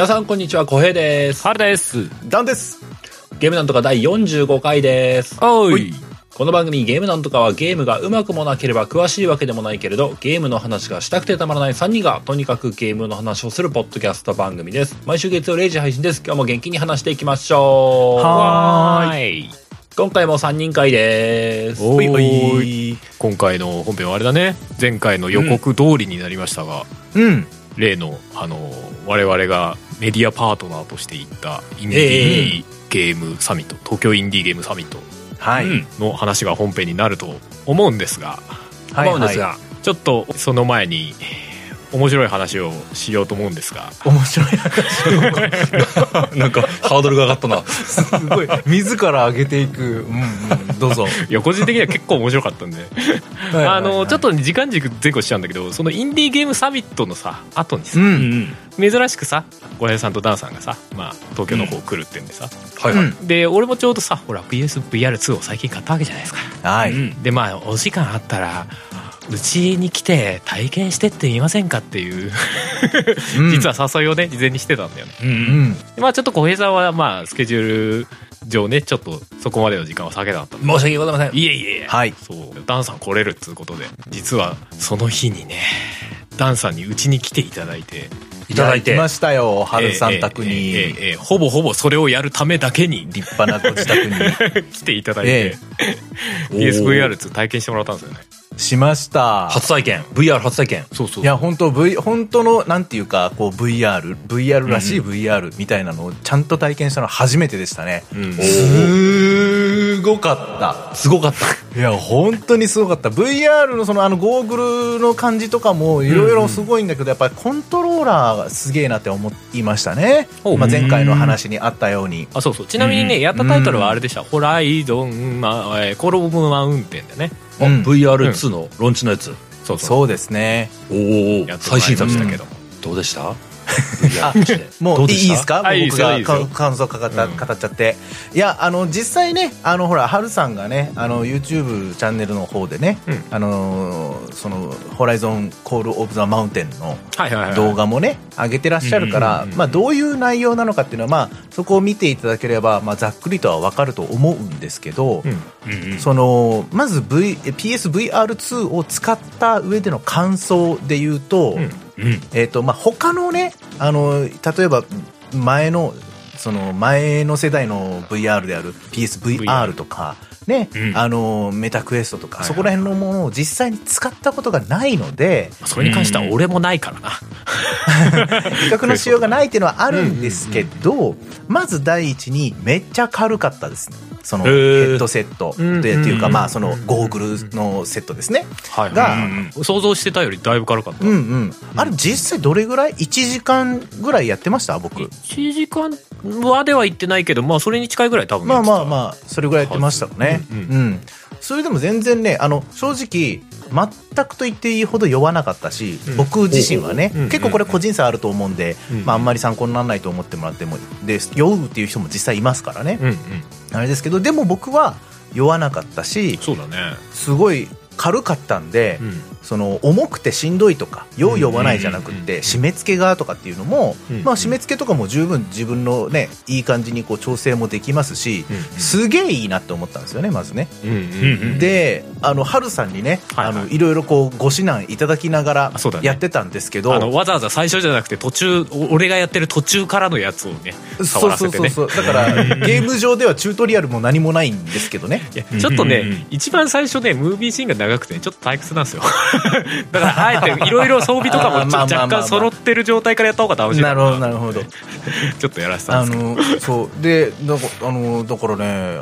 皆さんこんにちは、小平です。春です。ダンです。ゲームなんとか第45回です。おい。この番組ゲームなんとかはゲームが上手くもなければ詳しいわけでもないけれど、ゲームの話がしたくてたまらない3人がとにかくゲームの話をするポッドキャスト番組です。毎週月曜0時配信です。今日も元気に話していきましょう。はーい。今回も3人会です。おい。今回の本編はあれだね。前回の予告通りになりましたが、うん。例の、あの、我々がメディアパートナーとして行ったインデえィーゲームサミット、東京インディーゲームサミットの話が本編になると思うんですが、はい。思うんですが、ちょっとその前に、面白い話をしようと思うんですが、面白い話 なんかハードルが上がったな。すごい自ら上げていく。うんうん。どうぞ。いや個人的には結構面白かったんであのちょっと時間軸前後しちゃうんだけどそのインディーゲームサミットのさ後にさ、う。うんん。珍しくさ小平さんとダンさんがさ、まあ、東京の方来るってんでさ、はいはい。うんで俺もちょうどさほら PSVR2 を最近買ったわけじゃないですかはい。うんでまあお時間あったらうちに来て体験してって言いませんかっていう、うん実は誘いをね事前にしてたんだよねうんう。うんまあちょっと小平さんはまあスケジュール上ねちょっとそこまでの時間を避けたかった申し訳ございません。いえいえいえはい。そうダンさん来れるっつうことで実はその日にねダンさんにうちに来ていただいていただいてましたよ。春さん宅ええええに。ええええほぼほぼそれをやるためだけに立派なご自宅に。来ていただいて、おー PSVR2 体験してもらったんですよねしました。初体験。VR 初体験。そうそう。いや本当 V 本当のなんていうかこう VR VR らしい VR みたいなのをちゃんと体験したのは初めてでしたね。うん。すごかった。すごかった。いや本当にすごかった。VR のそのあのゴーグルの感じとかもいろいろすごいんだけど、やっぱりコントローラーがすげえなって思いましたね、ほう。まあ、前回の話にあったように。あそうそう。ちなみにね、うん。やったタイトルはあれでした「ホライゾン、まあえーコロブマウンテン」でね。あうん。VR2 のロンチのやつ。そうそう。ですね。おおやってもらいましたけども、どうでした？もういいですか、僕が感想かかった、うん。語っちゃって。いやあの実際ねあのほらハルさんがねあの YouTube チャンネルの方でね、うん。あのその「ホライゾンコール・オブ・ザ・マウンテン」の動画もね上げてらっしゃるから、まあ、どういう内容なのかっていうのは、まあ、そこを見ていただければ、まあ、ざっくりとは分かると思うんですけど、そのまず、v、PSVR2 を使った上での感想で言うと,、うんうん。えーとまあ、他のねあの例えば前のその前の世代の VR である PSVR とか、ねうん。あのメタクエストとか、そこら辺のものを実際に使ったことがないので、それに関しては俺もないからな、比較のしようがないっていうのはあるんですけど、まず第一にめっちゃ軽かったですねそのヘッドセットうんで、っていうかうんまあそのゴーグルのセットですね。はいが想像してたよりだいぶ軽かった、うんうん。あれ実際どれぐらい？1時間ぐらいやってました？僕。1時間はでは言ってないけどまあそれに近いぐらい多分まあまああまあそれぐらいやってましたよね。ううんん、それでも全然ねあの正直全くと言っていいほど酔わなかったし、うん。僕自身はね、うん結構これ個人差あると思うんで、うん。まあ、あんまり参考にならないと思ってもらってもで酔うっていう人も実際いますからね、うんうんあれですけどでも僕は酔わなかったしそうだね。すごい軽かったんで、うんその重くてしんどいとか酔う酔わないじゃなくて締め付けがとかっていうのも、うんまあ、締め付けとかも十分自分のねいい感じにこう調整もできますし、うんすげえいいなって思ったんですよねまずね。であの春さんにね、はいはい。いあのいろいろこうご指南いただきながらやってたんですけど、わざわざ最初じゃなくて途中お俺がやってる途中からのやつをね触らせてね。そうそうそうだから ゲーム上ではチュートリアルも何もないんですけどね。ちょっとね、うんうんうん。一番最初ねムービーシーンが長くてねちょっと退屈なんですよ だからあえていろいろ装備とかも若干揃ってる状態からやった方が楽しい？なるほどなるほど。ちょっとやらせたあんですけど。のそう。でだかあのだからね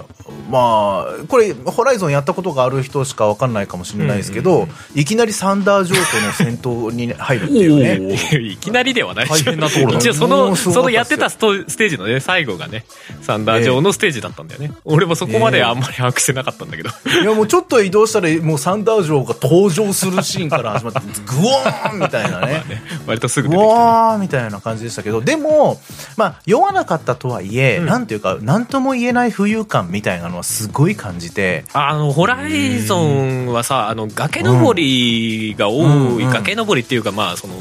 まあこれホライゾンやったことがある人しかわかんないかもしれないですけど、うんうんいきなりサンダージョーとの戦闘に入るって いうね。いきなりではない大変なところだ一応そのそのやってたストステージのね最後がねサンダー上のステージだったんだよね、俺もそこまであんまり把握してなかったんだけど、いやもうちょっと移動したらもうサンダージョーが登場するシーンから始まってグワーンみたいなね。割とすぐう出てきたね。わーみたいな感じでしたけどでも、まあ、酔わなかったとはいえ、うん。なんていうか何とも言えない浮遊感みたいなのはすごい感じて。あのホライゾンはさあの崖登りが多い、うん。うん崖登りっていうかまあその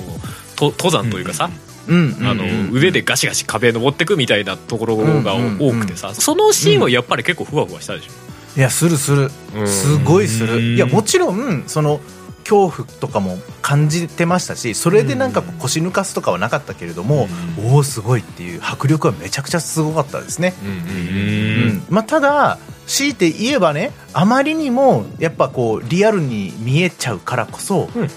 と登山というかさ、うん。うん。うん。あの腕でガシガシ壁登ってくみたいなところが多くてさそのシーンはやっぱり結構ふわふわしたでしょ。いやするする。うん。すごいする。いやもちろんその恐怖とかも感じてましたしそれでなんか腰抜かすとかはなかったけれども、おおすごいっていう迫力はめちゃくちゃすごかったですね、うんうんうんまあ、ただ強いて言えばねあまりにもやっぱこうリアルに見えちゃうからこそ、うん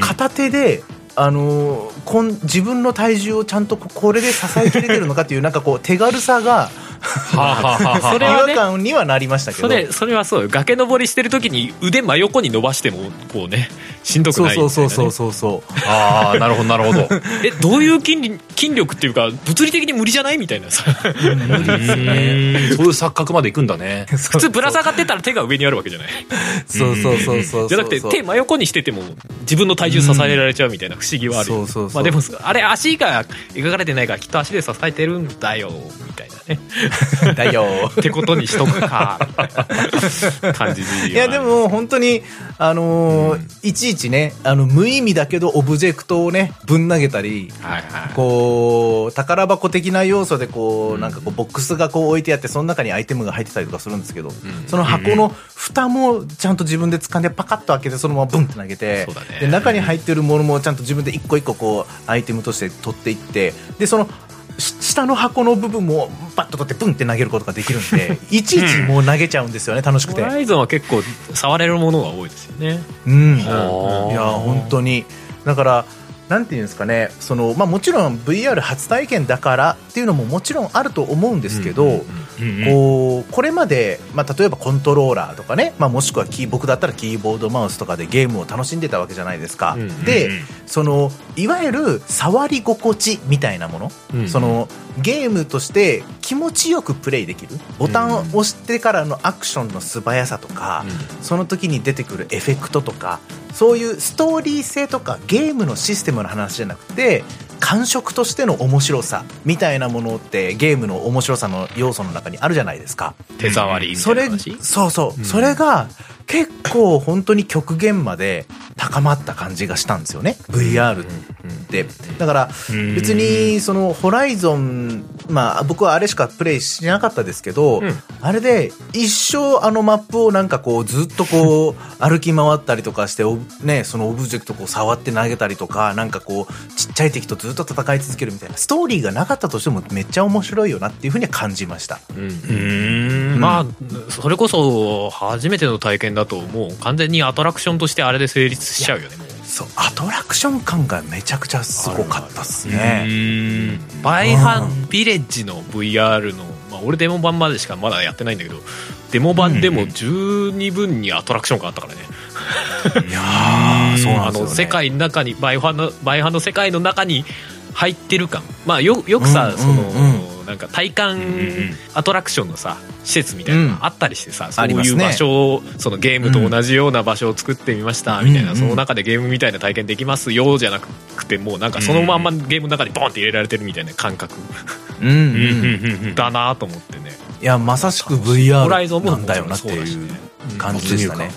片手であのーこん自分の体重をちゃんとここれで支えきれてるのかっていうなんかこう手軽さがそれ違はね。和感にはなりましたけど。それそれはそうよ。崖登りしてる時に腕真横に伸ばしてもこうねしんどくそうないそうそうそうそうそうああなるほどなるほど。えどういう筋力筋力っていうか物理的に無理じゃないみたいなさ。無理ですよねそういう錯覚までいくんだね。普 普通ぶら下がってたら手が上にあるわけじゃない。そうそうそうそうじゃなくて手真横にしてても自分の体重支えられちゃうみたいな不思議はあるよ。そうそうそう。まあでもあれ足が描かれてないからきっと足で支えてるんだよみたいなね。だよ。ってことにしとくか感じいやでも本当にあのーいちいちねあの無意味だけどオブジェクトをねぶん投げたりはいはい。こう宝箱的な要素でこうなんかこうボックスがこう置いてあってその中にアイテムが入ってたりとかするんですけど、その箱の蓋もちゃんと自分で掴んでパカッと開けてそのままブンって投げてそうだね。で中に入ってるものもちゃんと自分で一個一個こうアイテムとして取っていってでそのし下の箱の部分もバッと取ってブンって投げることができるんで いちいちもう投げちゃうんですよね楽しくて。ホライゾンは結構触れるものが多いですよね。うん、いはあや本当に。だからなんていうんですかねその、まあ、もちろん VR 初体験だからっていうのももちろんあると思うんですけど、こうこれまで、まあ、例えばコントローラーとかね、まあ、もしくはキー僕だったらキーボードマウスとかでゲームを楽しんでたわけじゃないですか、うんでそのいわゆる触り心地みたいなもの、うんそのゲームとして気持ちよくプレイできる。ボタンを押してからのアクションの素早さとか、その時に出てくるエフェクトとかそういうストーリー性とかゲームのシステムの話じゃなくて感触としての面白さみたいなものってゲームの面白さの要素の中にあるじゃないですか。手触りみたそれいな話そうそう、うん。それが結構本当に極限まで高まった感じがしたんですよね。VR って。だから別にそのホライゾンまあ僕はあれしかプレイしなかったですけど、うん。あれで一生あのマップをなんかこうずっとこう歩き回ったりとかしておねそのオブジェクトこう触って投げたりとかなんかこうちっちゃい敵とずっと戦い続けるみたいな。ストーリーがなかったとしてもめっちゃ面白いよなっていうふうには感じました。うん。まあそれこそ初めての体験だともう完全にアトラクションとしてあれで成立しちゃうよねそうアトラクション感がめちゃくちゃすごかったっすね。バイハンビレッジの VR の、まあ、俺デモ版までしかまだやってないんだけどデモ版でも十二分にアトラクション感あったからね、いやーそうなんですよ、ね、あの世界の中にバイハンのバイハンの世界の中に入ってる感。まあよよくさ、うんうんその、うなんか体感アトラクションのさ施設みたいなのがあったりしてさ、そうありますね。いう場所をそのゲームと同じような場所を作ってみましたみたいな、うんその中でゲームみたいな体験できますよじゃなくてもうなんかそのまんまゲームの中にボンって入れられてるみたいな感覚。うんうんだなと思ってね、いやまさしく VR なんだよなっていう感じでしたね。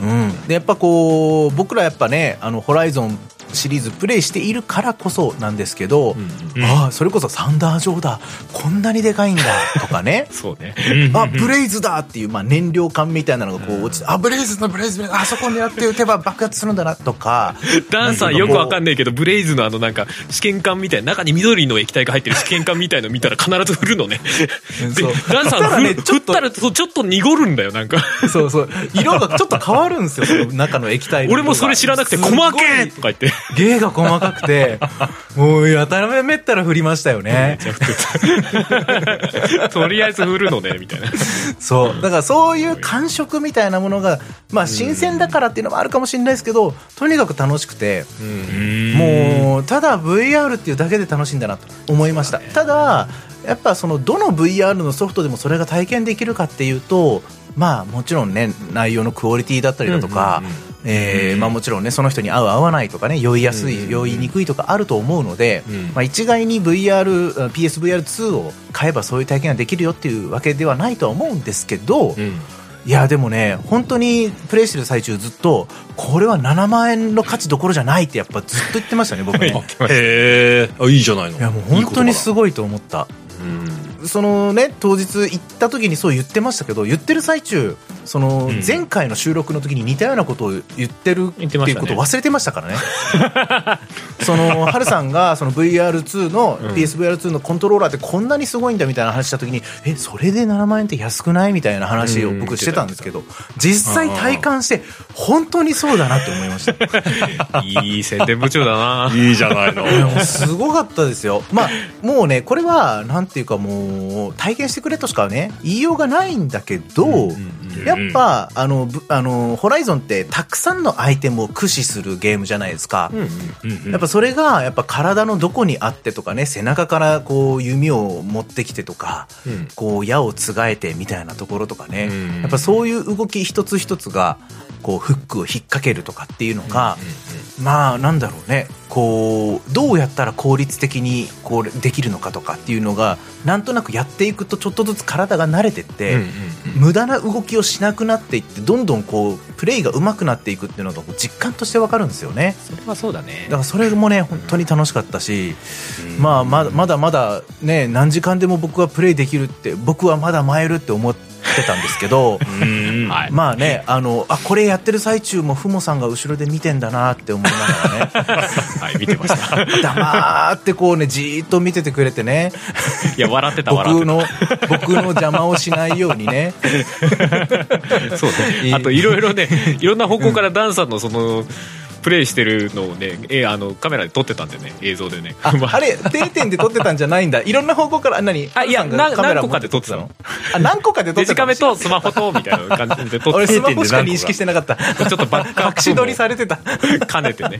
うん、でやっぱこう僕らやっぱねあのホライゾンシリーズプレイしているからこそなんですけど、うんああそれこそサンダージョーだこんなにでかいんだ とかね。そうね。あブレイズだっていう、まあ、燃料管みたいなのがこう落ちて、あブレイズだブレイズあそこ狙って撃てば爆発するんだなとか。ダンさんよくわかんないけどブレイズのあのなんか試験管みたいな中に緑の液体が入ってる試験管みたいの見たら必ず振るのね。でそう。ダンさんね振ちょったらちょっと濁るんだよなんか。そうそう。色がちょっと変わるんですよ中の液体俺もそれ知らなくて「すごい。細け!」とか言って芸が細かくてもうやたらめったら振りましたよね。とりあえず振るのねみたいな。そう。だからそういう感触みたいなものがまあ新鮮だからっていうのもあるかもしれないですけどとにかく楽しくてもうただ VR っていうだけで楽しいんだなと思いました。ただやっぱそのどの VR のソフトでもそれが体験できるかっていうとまあもちろんね内容のクオリティだったりだとか、えーまあ、もちろんねその人に合う合わないとかね酔いやすい酔いにくいとかあると思うので、うん。まあ、一概に VR PSVR2 を買えばそういう体験ができるよっていうわけではないとは思うんですけど、いやでもね本当にプレイしてる最中ずっとこれは7万円の価値どころじゃないってやっぱずっと言ってましたね僕ね。へえあいいじゃないの。いやもう本当にすごごいと思ったそのね当日行った時にそう言ってましたけど言ってる最中そのうん。前回の収録の時に似たようなことを言ってるっていうことを忘れてましたからね。そのハルさんがその VR2 の、うん。PSVR2 のコントローラーってこんなにすごいんだみたいな話した時にえそれで7万円って安くないみたいな話をうん。僕してたんですけど実際体感して本当にそうだなって思いました。いい宣伝部長だな。いいじゃないの。すごかったですよ。まあ、もうね、これは、なんていうかもう、体験してくれとしかね、言いようがないんだけど、やっぱ、あの、ぶあの、ホライゾンってたくさんのアイテムを駆使するゲームじゃないですか。やっぱそれが、やっぱ体のどこにあってとかね、背中からこう弓を持ってきてとか、うん。こう矢をつがえてみたいなところとかね、うん。やっぱそういう動き一つ一つが、こうフックを引っ掛けるとかっていうのが、まあなんだろうね。こうどうやったら効率的にこうできるのかとかっていうのがなんとなくやっていくとちょっとずつ体が慣れてって、無駄な動きをしなくなっていってどんどんこうプレイが上手くなっていくっていうのが実感としてわかるんですよね。それはそうだね。だからそれもね本当に楽しかったし、まあまだまだまだね何時間でも僕はプレイできるって僕はまだ参るって思ってたんですけどまあねあのあこれやってる最中もふもさんが後ろで見てんだなって思いながらね。はい見てました。黙ってこうねじーっと見ててくれてね。いや笑ってた僕の僕の邪魔をしないようにね。た そうね。あといろいろねいろんな方向からダンさんのそのプレイしてるのをねえあのカメラで撮ってたんでね。映像でね。あ まあ。れ定点で撮ってたんじゃないんだ。いろんな方向から何あいや何個かで撮ってたの。あ何個かで撮ってたの？デジカメとスマホとみたいな感じで撮って俺スマホしか認識してなかった。ちょっとバックアップ隠し撮りされてた。兼ねてね。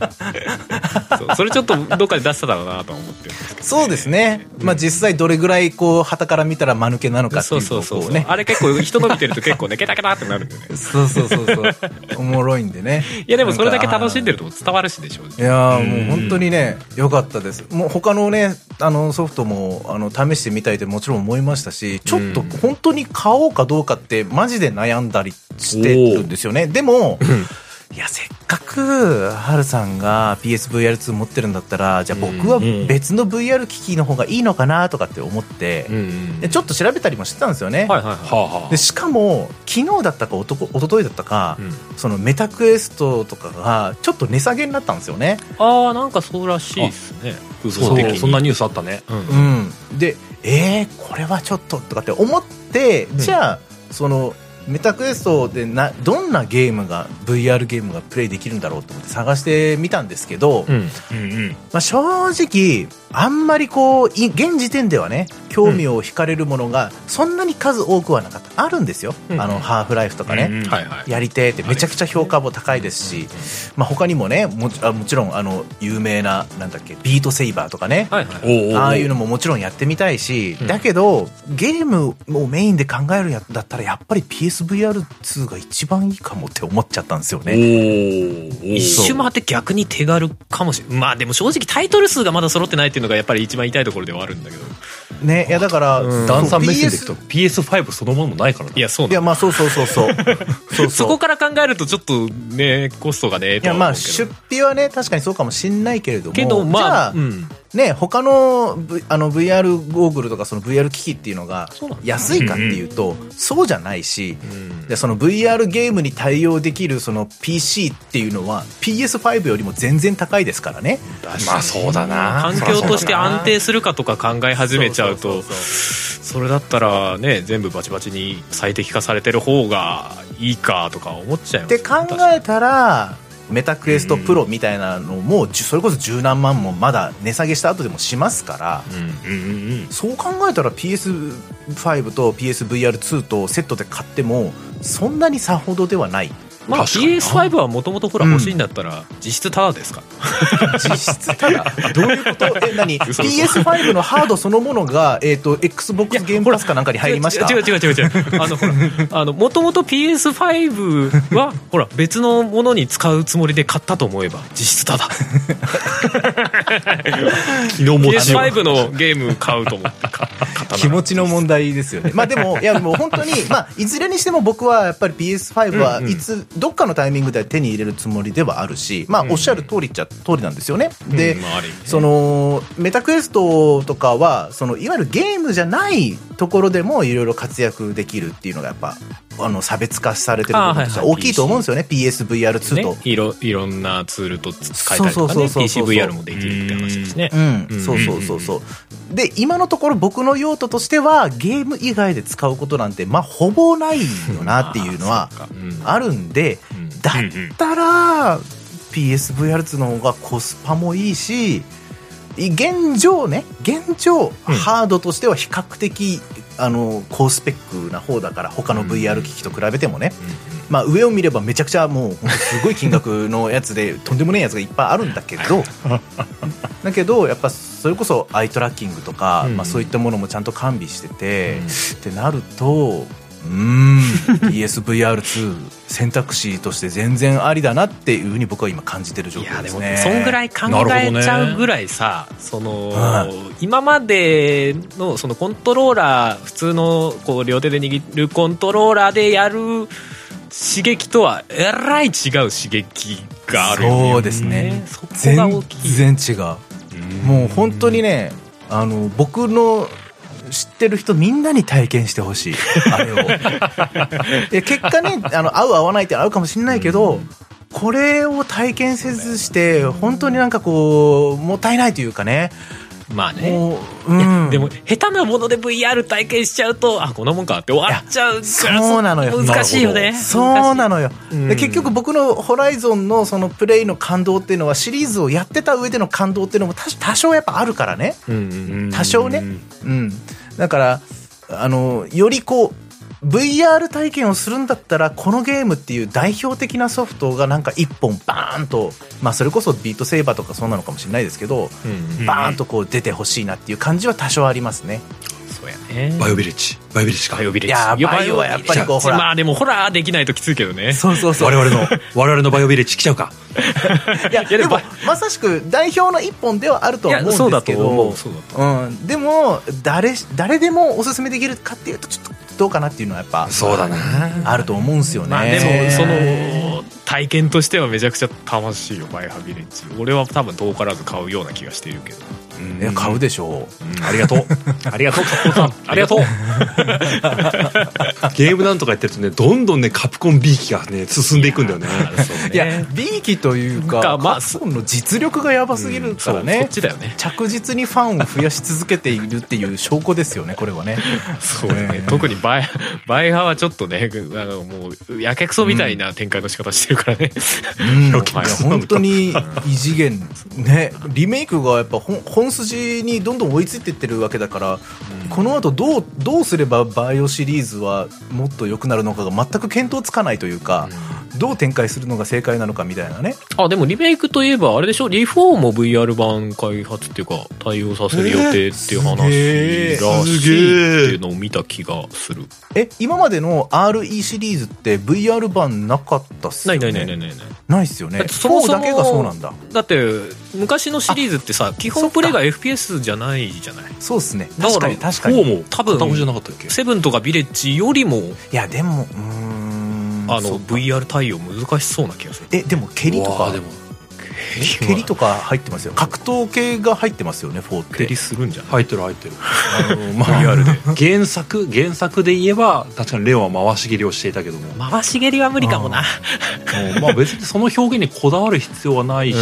そうそれちょっとどっかで出しただろうなと思って。るんですけどそうですね、まあ実際どれぐらいこう旗から見たら間抜けなのかってそいううそうそうそう、こうね。あれ結構人の見てると結構ねケタケタってなるんだよね。そうそうそうそう。おもろいんでね。いやでもそれだけ楽しんでると伝わるしでしょいやーもう本当にね良かったです。もう他のねあのソフトもあの試してみたいってもちろん思いましたしちょっと本当に買おうかどうかってマジで悩んだりしてるんですよね。でもいやせっかくハルさんが PSVR2 持ってるんだったらじゃあ僕は別の VR 機器の方がいいのかなとかって思ってうんでちょっと調べたりもしてたんですよね、はいはいははあはあ。でしかも昨日だったかおとこ一昨日だったか、うん。そのメタクエストとかがちょっと値下げになったんですよね。いああなんかそうらしいですね。そう的に。そんなニュースあったね。うん。うん、でえー、これはちょっととかって思って、じゃあそのメタクエストでなどんなゲームが VR ゲームがプレイできるんだろうと思って探してみたんですけど、うんうんうん。まあ、正直あんまりこうい現時点ではね興味を惹かれるものがそんなに数多くはなかった。あるんですよ、うん。あのハーフライフとかね、うんはいはい。やりてーって。めちゃくちゃ評価も高いですし、まあ、他にもねもちあもちろんあの有名ななんだっけビートセイバーとかね、はいはいああいうのももちろんやってみたいし、うん。だけどゲームをメインで考えるやだったらやっぱり PSVR2 が一番いいかもって思っちゃったんですよおね。ー。一周回って逆に手軽かもしれないまあでも正直タイトル数がまだ揃ってないっていうのがやっぱり一番痛いところではあるんだけど。ねいやだから、うん。ダンさん目線でいくと PS5 そのものもないからな。いやそういやまあそうそうそうそう。そうそう。そこから考えるとちょっとねコストがねいやまあ出費はね確かにそうかもしんないけれども。けどまあじゃあ、うんね他の,、v、あの VR ゴーグルとかその VR 機器っていうのが安いかっていうと、そうじゃないし、うん。でその VR ゲームに対応できるその PC っていうのは PS5 よりも全然高いですからね。まあそうだな。環境として安定するかとか考え始めちゃうとそれだったらね全部バチバチに最適化されてる方がいいかとか思っちゃいますって考えたらメタクエストプロみたいなのもじゅそれこそ十何万もまだ値下げした後でもしますから。そう考えたら PS5 と PSVR2 とセットで買ってもそんなにさほどではないまあ、確かにな。PS5 はもともとほら欲しいんだったら実質タダですか？ら、実質ただどういうこと？え何？そうそう PS5 のハードそのものが、えー、と XBOX ゲームパスかなんかに入りました？違う違う違う違う あのほらあのもともと PS5 はほら別のものに使うつもりで買ったと思えば実質タダ。気の持ちよう。PS5 のゲーム買うと思って気持ちの問題ですよね。まあでも、いやでも本当に、まあいずれにしても僕はやっぱり PS5 はうんうん。いつ、どっかのタイミングで手に入れるつもりではあるし、まあおっしゃる通りっちゃ通りなんですよね。で、うん。まあね。その、メタクエストとかは、その、いわゆるゲームじゃないところでもいろいろ活躍できるっていうのがやっぱ、あの、差別化されてるとしては大きいと思うんですよね。PSVR2 と。ね、いろいろんなツールと使えたりとかね PCVR もできるって話ですね。うん、うんそうそうそうそう。で、今のところ僕の用途としては、ゲーム以外で使うことなんて、まあ、ほぼないよなっていうのはあるんで、うん。だったら、PSVR2 の方がコスパもいいし、現状ね、現状、うん。ハードとしては比較的、あの、高スペックな方だから、他の VR 機器と比べてもね、まあ、上を見ればめちゃくちゃもうすごい金額のやつでとんでもないやつがいっぱいあるんだけど。だけどやっぱそれこそアイトラッキングとか、うん。まあ、そういったものもちゃんと完備してて、うん。ってなるとうーん PSVR2 選択肢として全然ありだなっていうふうに僕は今感じてる状いやでも況ですね。そんぐらい考えちゃうぐらいさ、その、はい。今までのそのコントローラー普通のこう両手で握るコントローラーでやる刺激とはえらい違う刺激があるよね。そうですね。全然違う。もう本当にねあの僕の知ってる人みんなに体験してほしい。あれを。で結果ねあの合う合わないってあるかもしれないけど、これを体験せずして本当になんかこうもったいないというかね。まあね。もう、ん、でも下手なもので VR 体験しちゃうとあこんなもんかって終わっちゃう。からそうなのよ。難しいよね。そうなのよ、うんで結局僕のホライゾンのそのプレイの感動っていうのはシリーズをやってた上での感動っていうのも多多少やっぱあるからね。うんうん。多少ね。うんだからあのよりこう VR 体験をするんだったらこのゲームっていう代表的なソフトがなんか一本バーンとまあそれこそビートセーバーとかそうなのかもしれないですけどうんうん。バーンとこう出てほしいなっていう感じは多少ありますねや。ねバイオビレッジ。バイオビレッジか。バイオビレッジ。いやバイオはやっぱりこうほら。まあでもホラーできないときついけどね。そうそうそう。我々の 我々のバイオビレッジ来ちゃうか。いやいやでもまさしく代表の一本ではあるとは思うんですけど。思う。そうだとう。ん、でも誰誰でもおすすめできるかっていうとちょっとどうかなっていうのはやっぱそうだな。あると思うんですよね、まあでもその体験としてはめちゃくちゃ楽しいよバイハビレッジ。俺は多分遠からず買うような気がしているけどいや買うでしょう、ありがとう。ありがとう、カプコンさん。ありがとう。ゲームなんとかやってるとね、どんどんね、カプコン B 機がね、進んでいくんだよね。いや B 機というかかまあカプコンの実力がやばすぎるからそうそねっ、ちだよね。着実にファンを増やし続けているっていう証拠ですよねこれはね。そうね。ね。特にバイバイハはちょっとねあのもうやけくそみたいな展開の仕方してるからね、うん、本当に。異次元。ね。リメイクがやっぱ本本筋にどんどん追いついていってるわけだから、この後どうどうすればバイオシリーズはもっと良くなるのかが全く見当つかないというか、どう展開するのが正解なのかみたいなね。あでもリメイクといえばあれでしょ？リフォーも VR 版開発っていうか対応させる予定っていう話らしいっていうのを見た気がする。え今までの RE シリーズって VR 版なかったっすよね？ないないないないないない。っすよね。そもそも4だけがそうなんだ。だって昔のシリーズってさ基本プレイが FPS じゃないじゃない？そうっすね。だから確かに確かに。4も多分片方じゃなかったっけ？セブンとかビレッジよりも。いやでもうーんあの VR 対応難しそうな気がする。えでも蹴りとか。でも、蹴りとか入ってますよ。格闘系が入ってますよね4って。蹴りするんじゃない？入ってる入ってる。あの まあ。VR で。原作、原作で言えば、確かにレオンは回し蹴りをしていたけども。回し蹴りは無理かもな、うんまあ別にその表現にこだわる必要はないし、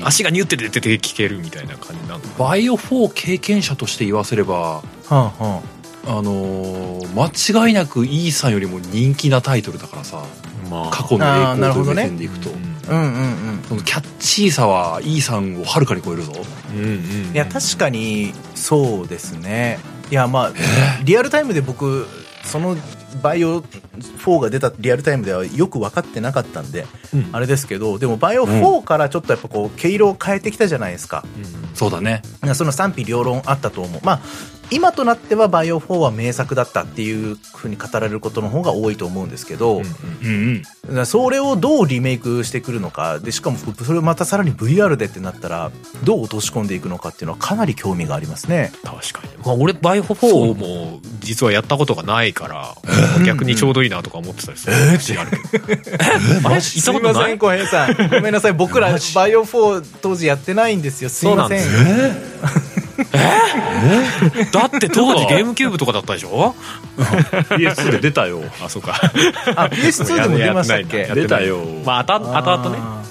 うん。足がニュって出てて聞けるみたいな感じなのバイオ4経験者として言わせれば、はあはあのー間違いなく E さんよりも人気なタイトルだからさ、ま過去の栄光というるほどね。目線でいくと、あうんうんうん。そのキャッチーさは E さんをはるかに超えるぞ。うんうんいや確かにそうですね。いやまあリアルタイムで僕そのバイオ4が出たリアルタイムではよく分かってなかったんで、うんあれですけどでもバイオ4からちょっとやっぱこう毛色を変えてきたじゃないですか、そうだね。その賛否両論あったと思う。まあ今となってはバイオ4は名作だったっていうふうに語られることの方が多いと思うんですけど、うんうん。それをどうリメイクしてくるのかでしかもそれをまたさらに VR でってなったらどう落とし込んでいくのかっていうのはかなり興味がありますね。確かに、まあ、俺バイオ4も実はやったことがないから、逆にちょうどいいなとか思ってたりする、えー、あるけどあれ行ったことない？小平さん。ごめんなさい。僕らバイオ4当時やってないんですよ。すいません。そうなんだって当時ゲームキューブとかだったでしょ？PS2 で出たよ。あそうか。あ PS2 でも出ましたっけ？出たよ。まああた後々ね。あ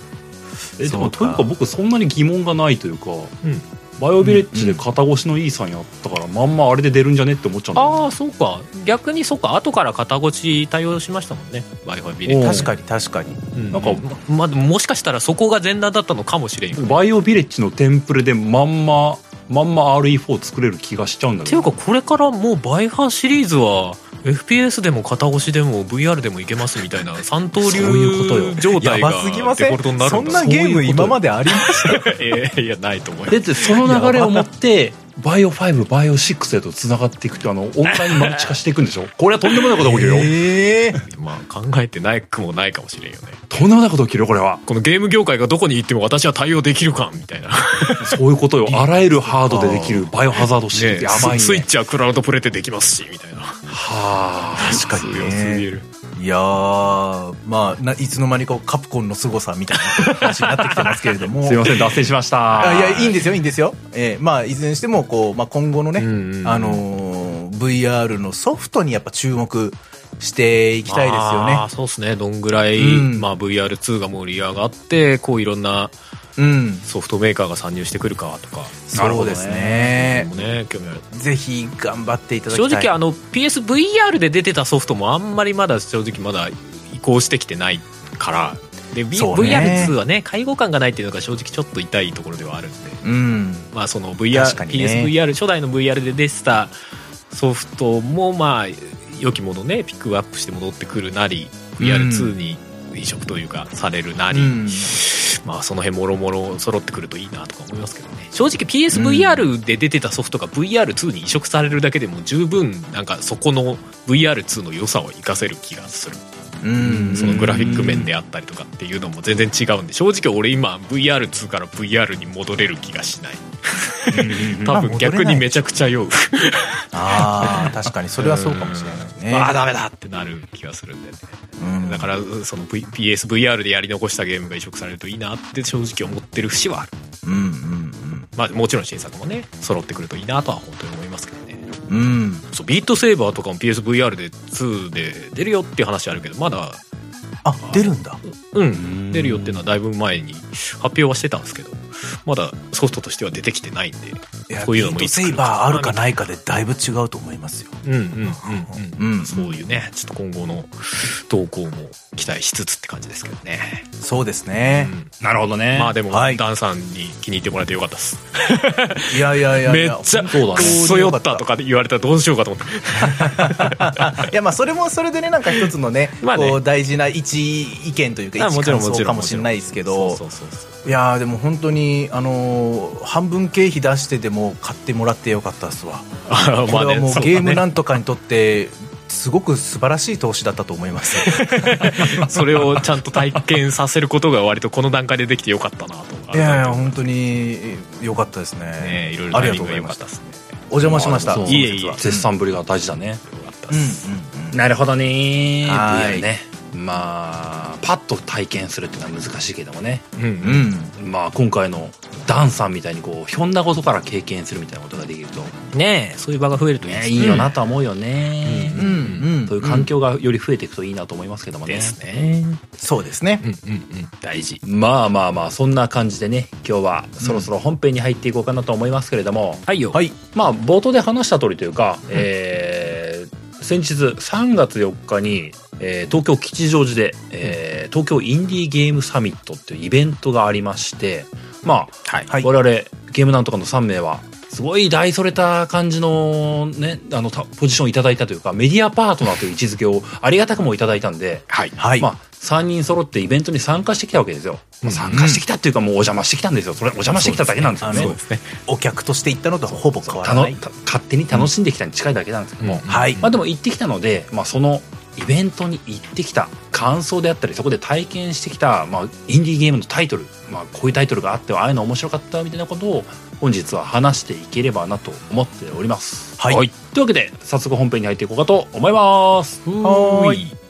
え、でもというか僕そんなに疑問がないというか、うんバイオビレッジで肩越しのイーさんやったから、まんまあれで出るんじゃねって思っちゃうああそうか。逆にそうか。後から肩越し対応しましたもんね。バイオビレッジ。確かに確かに。うん。なんかままあでももしかしたらそこが前段だったのかもしれんバイオビレッジのテンプレでまんま、まんま RE4 作れる気がしちゃうんだけど。っていうかこれからもうバイハーシリーズは FPS でも肩越しでも VR でもいけますみたいな三刀そういうことよ。流状や態がばすぎまデフォせんルトになるんだ。そんなゲーム今までありましたえー いやないと思うよだってその流れを持って、バイオ5、バイオ6へと繋がっていくって、あの、オンラインマルチ化していくんでしょ？これはとんでもないことが起きるよ。ええまあ考えてないくもないかもしれんよねとんでもないこと起きるよ、これは。このゲーム業界がどこに行っても私は対応できるかみたいな そういうことよ。あらゆるハードでできるバイオハザードシリーズねやばいね。ススイッチはクラウドプレイでできますしみたいなはあ。確かに強すぎねるいやーまあないつの間にかカプコンの凄さみたいな話になってきてますけれども。すいません、脱線しました。あいやいいんですよいいんですよ、えーまあいずれにしてもこう、まあ、今後のね、あのー VR のソフトにやっぱ注目していきたいですよね。そうですね。どんぐらい、うん。まあ、VR2 が盛り上がってこういろんなうん。ソフトメーカーが参入してくるかとか。なるほどね。そうですねもね興味ある。ぜひ頑張っていただきたい。正直あの PSVR で出てたソフトもあんまりまだ正直まだ移行してきてないから。で、V そうね。VR2 はね介護感がないっていうのが正直ちょっと痛いところではあるんで。うん。まあその VR、ね。PSVR 初代の VR で出てたソフトもまあ良きものねピックアップして戻ってくるなり VR2 に移植というかされるなり、うんまあその辺もろもろ揃ってくるといいなとか思いますけどね。正直 PSVR で出てたソフトが VR2 に移植されるだけでも十分なんかそこの VR2 の良さを活かせる気がする。うんそのグラフィック面であったりとかっていうのも全然違うんで正直俺今 VR2 から VR に戻れる気がしない。多分逆にめちゃくちゃ酔う。ああ確かにそれはそうかもしれないね。あ あダメだってなる気がするんでね。うん。だからその、v、PSVR でやり残したゲームが移植されるといいなって正直思ってる節はある。うんうんまあもちろん新作もね揃ってくるといいなとは本当に思いますけど。ねうん。うんそうビートセーバーとかも PSVR で2で出るよっていう話あるけどまだ。あ出るんだうん。出るよっていうのはだいぶ前に発表はしてたんですけどまだソフトとしては出てきてないんでいやそういうのもビートセイバーあるかないかでだいぶ違うと思いますよ。うんうんうんうん、うん。そういうねちょっと今後の動向も期待しつつって感じですけどね、そうですね、うん。なるほどね。まあでも、はい。ダンさんに気に入ってもらえてよかったです。いやいやいやいや。めっちゃそうだね。クソ酔ったとか言われたらどうしようかと思って。いやまあそれもそれでねなんか一つのねまあね。こう大事な一意見というかあ一感想もちろんもちろんかもしれないですけど。そうそうそういやーでも本当にあのー半分経費出してでも買ってもらってよかったですわ。あこれはもうゲームなんとかにとってすごく素晴らしい投資だったと思います。それをちゃんと体験させることが割とこの段階でできてよかったなといやいや本当に良かったですね。ねいろいろありがとうございましたお邪魔しました。いえいえ。絶賛ぶりが大事だね。よかったうんです、うんうん。なるほどね。はい VR ね。まあ、パッと体験するっていうのは難しいけどもね。うんうん。まあ、今回のダンさんみたいにこう、ひょんなことから経験するみたいなことができると、ねえそういう場が増えるといいね、ね。いいよなとは思うよね。うんうんそういう環境がより増えていくといいなと思いますけどもね。ですね。そうですね。うんうんうん。大事。まあまあまあ、そんな感じでね、今日はそろそろ本編に入っていこうかなと思いますけれども、はいよ。はい。まあ、冒頭で話した通りというか、えー先日3月4日に、えー東京吉祥寺で、えー東京インディーゲームサミットっていうイベントがありまして、まあ、はいはい我々ゲームなんとかの3名はすごい大それた感じのね、あの、たポジションをいただいたというか、メディアパートナーという位置づけをありがたくもいただいたんで、はい。はい。まあ、3人揃ってイベントに参加してきたわけですよ。まあ参加してきたっていうか、もうお邪魔してきたんですよ。それ、お邪魔してきただけなんですよね。そうですねお客として行ったのとほぼ変わらない。勝手に楽しんできたに近いだけなんですけども、うんはい。まあでも行ってきたので、まあそのイベントに行ってきた感想であったり、そこで体験してきた、まあインディーゲームのタイトル、まあこういうタイトルがあって、ああいうの面白かったみたいなことを本日は話していければなと思っております。はいというわけで、早速本編に入っていこうかと思います。はーい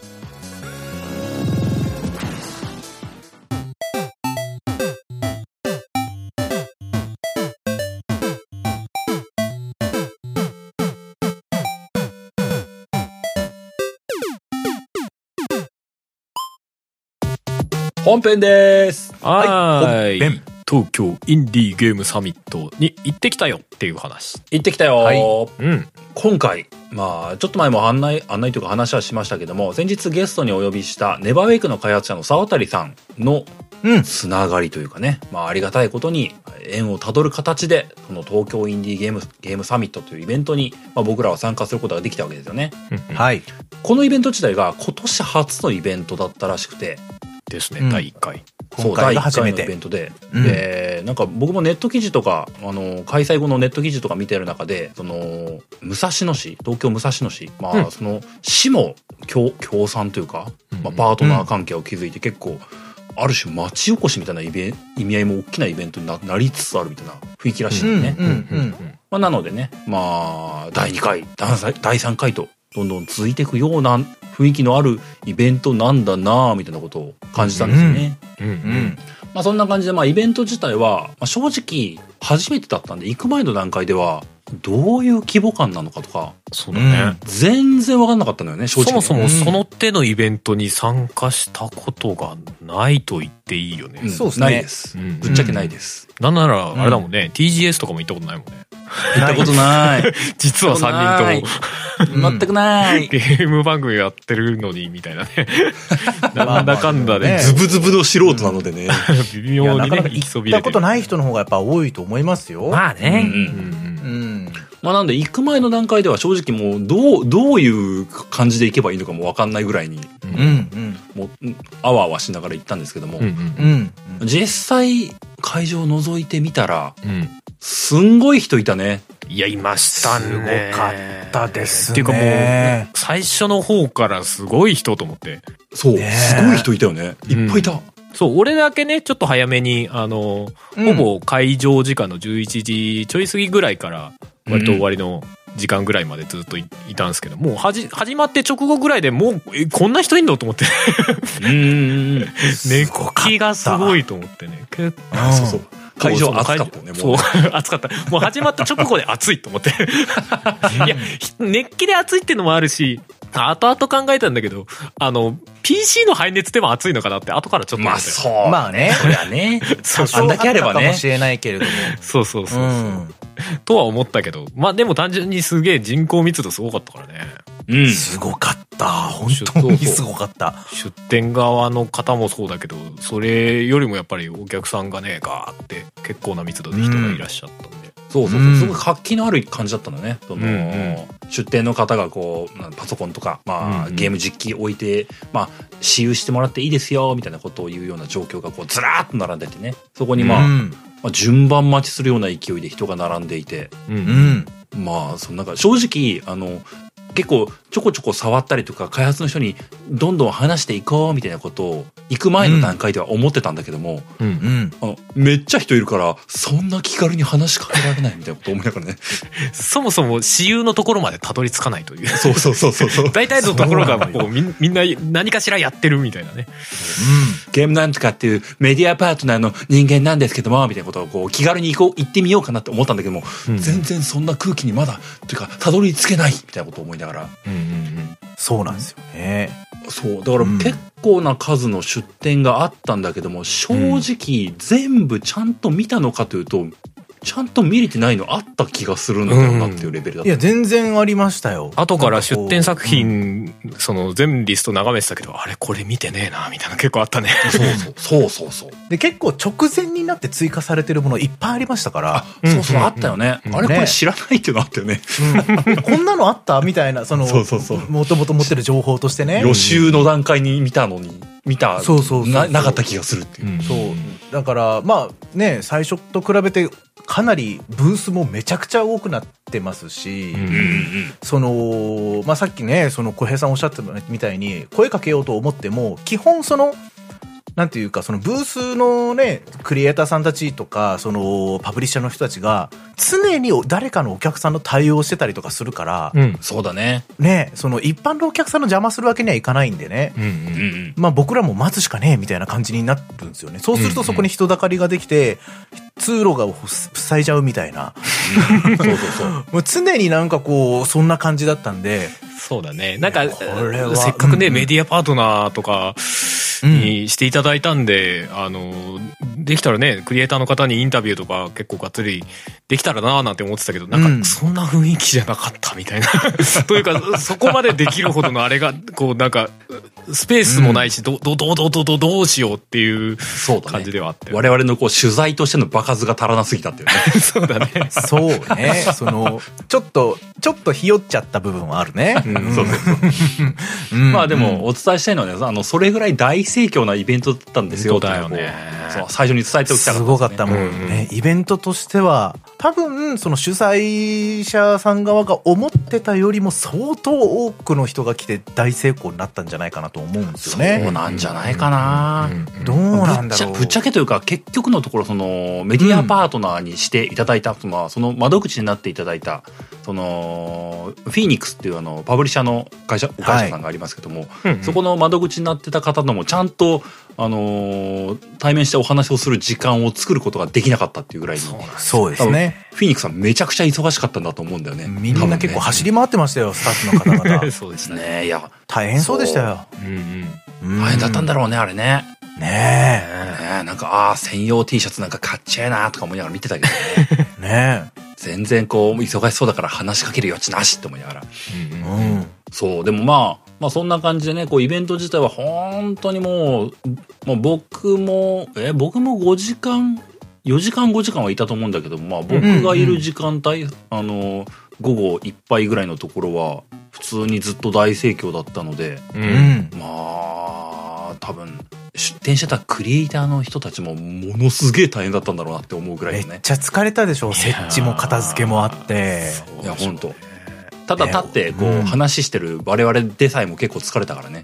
本編です。はーい。本編東京インディーゲームサミットに行ってきたよっていう話。行ってきたよ、はいうん。今回、まあ、ちょっと前も案内、案内というか話はしましたけども、先日ゲストにお呼びしたネバーウェイクの開発者の沢渡さんのうん。つながりというかね、まあ、ありがたいことに縁をたどる形で、この東京インディーゲーム、ゲームサミットというイベントに、まあ、僕らは参加することができたわけですよね。うんはい。このイベント自体が今年初のイベントだったらしくて、ですね、うん。第1回。今回が初めてそう第一回のイベントで、うん。でなんか僕もネット記事とかあの開催後のネット記事とか見てる中でその武蔵野市東京武蔵野市まあ、うん。その市も協協賛というか、うん。まあ、パートナー関係を築いて結構、ある種町おこしみたいなイベ意味合いも大きなイベントにななりつつあるみたいな雰囲気らしいんでね、なのでねまあ第2回第3第3回とどんどん続いていくような雰囲気のあるイベントなんだなあみたいなことを感じたんですよね。うん。うん。うん。まあそんな感じで、まあイベント自体は、まあ、正直初めてだったんで、行く前の段階では、どういう規模感なのかとか、そうだね。全然わかんなかったのよね、正直、そね。もそもその手のイベントに参加したことがないと言っていいよね。うんそうですねないです。うんぶっちゃけないです。なんなら、あれだもんね、TGS とかも行ったことないもんね。行ったことない。実は3人とも全くない。ゲーム番組やってるのに、みたいなね。なんだかんだでズブズブの素人なのでね。微妙にね、行行きそびれてるったことない人の方がやっぱ多いと思いますよ。まあね。うんうんうんうん。まあなんで行く前の段階では正直もう、どう、どういう感じで行けばいいのかもわかんないぐらいに、うん。もう、うんあわあわしながら行ったんですけども、うんうん。実際会場を覗いてみたら、うんうんすんごい人いたね。いや、いましたね。すごかったですねっていうかもう、最初の方からすごい人と思って。そう、すごい人いたよね。いっぱいいた。そう、俺だけね、ちょっと早めに、あの、うんほぼ会場時間の11時ちょい過ぎぐらいから、割と終わりの時間ぐらいまでずっといいたんですけど、もうはじ、始まって直後ぐらいでもう、え、こんな人いんのと思って、うんうんうん。熱気がすごいと思ってね。結構そうそう。会場暑かったよね、そうもうね。暑かった。もう始まった直後で暑いと思って。いや、ひ熱気で暑いってのもあるし、後々考えたんだけど、あの、PC の排熱でも暑いのかなって後からちょっと思まあ。そう。まあねそりゃね。そうあんだけあればねかもしれないけれども。そうそうそうそう、うん。とは思ったけど、まあでも単純にすげえ人口密度すごかったからね。うん。すごかった。本当にすごかった。出店側の方もそうだけど、それよりもやっぱりお客さんがね、ガーって結構な密度で人がいらっしゃったんで。そうそうそうう。んすごい活気のある感じだったんだね。その、うんうん出店の方がこう、パソコンとか、まあ、うんうんゲーム実機置いて、まあ、私有してもらっていいですよ、みたいなことを言うような状況がこう、ずらーっと並んでてね。そこにまあ、うん。まあ順番待ちするような勢いで人が並んでいて、うん。うん。まあ、そのなんか正直、あの、結構ちょこちょこ触ったりとか開発の人にどんどん話していこうみたいなことを行く前の段階では思ってたんだけども、うん。うんうん。あのめっちゃ人いるからそんな気軽に話しかけられないみたいなこと思いながらね。そもそも私有のところまでたどり着かないという。そうそうそうそうそう。大体のところがこうみんみんな何かしらやってるみたいなね。ゲームなんとかっていうメディアパートナーの人間なんですけども、みたいなことをこう気軽に行こう、行ってみようかなって思ったんだけども、うん全然そんな空気にまだ、というか、たどり着けないみたいなことを思いながら。うんうんそうなんですよね。そう。だからうん結構な数の出店があったんだけども、正直全部ちゃんと見たのかというと、ちゃんと見れてないのあった気がするんだよなっていうレベルだった。いや、全然ありましたよ。後から出展作うん品、その全リスト眺めてたけど、あれこれ見てねえな、みたいな結構あったね。そうそう、そうそう。で、結構直前になって追加されてるものいっぱいありましたから、そうそう、あったよね。あれこれ知らないっていうのあったよね。うんこんなのあったみたいな、その、そうそうそうもともと持ってる情報としてね。予習の段階に見たのに、見た、そうそうそうそうななかった気がするっていう。そう。だから、まあね、最初と比べてかなりブースもめちゃくちゃ多くなってますし。その、まあさっきね、その小平さんおっしゃってたみたいに、声かけようと思っても、基本その、なんていうか、そのブースのね、クリエイターさんたちとか、その、パブリッシャーの人たちが、常に誰かのお客さんの対応をしてたりとかするから、うん。そうだね。ね、その一般のお客さんの邪魔するわけにはいかないんでね。うん。うんうん。まあ僕らも待つしかねえみたいな感じになるんですよね。そうするとそこに人だかりができて、通路が塞いじゃうみたいな。そうそうそう。もう常になんかこう、そんな感じだったんで、そうだね。なんか、せっかくね、うんメディアパートナーとかにしていただいたんで、あの、できたらね、クリエイターの方にインタビューとか結構がっつりできたらなーなんて思ってたけど、なんうんかそんな雰囲気じゃなかったみたいな。というか、そこまでできるほどのあれが、こうなんか、スペースもないし、ど、ど、ど、ど、ど、ど、どうしようっていう。感じではあって。我々のこう取材としての場数が足らなすぎたっていうね。そうだね。そうね、その、ちょっと、ちょっとひよっちゃった部分はあるね。うんそうそうそう。うんまあでも、お伝えしたいのはね、あの、それぐらい大盛況なイベントだったんですよ。だよねそう、最初に伝えておきたかったね。すごかったもんうんね。イベントとしては、多分、その主催者さん側が思ってたよりも相当多くの人が来て大成功になったんじゃないかなと思うんですよそうね。なんじゃないかな。どうなんだろう。ぶっちゃけというか結局のところそのメディアパートナーにしていただいた、そのその窓口になっていただいたそのフィーニックスっていうあのパブリッシャーの会社お会社さんがありますけども、うんうんそこの窓口になってた方ともちゃんと、あのー対面してお話をする時間を作ることができなかったっていうぐらいにそうですね。フィーニックスさんめちゃくちゃ忙しかったんだと思うんだよね。みんな結構走り回ってましたよ、スタッフの方々。そうですね。ねいや大変そうでしたよ。うんうん。うん大変だったんだろうねあれね。ねねえなんかああ専用 T シャツなんか買っちゃえなとか思いながら見てたけどね。え。ね全然こう忙しそうだから話しかける余地なしって思いながらえ。うんうんうん。そうでもまあまあそんな感じでねこうイベント自体は本当にもうもう僕もえ僕も5時間4時間5時間はいたと思うんだけどまあ僕がいる時間帯、あの午後いっぱいぐらいのところは普通にずっと大盛況だったのでう。うんん。まあ多分出店してたクリエイターの人たちもものすげえ大変だったんだろうなって思うぐらいのねめっちゃ疲れたでしょ。設置も片付けもあって。いや本当ただ立ってこううん話してる我々でさえも結構疲れたからね。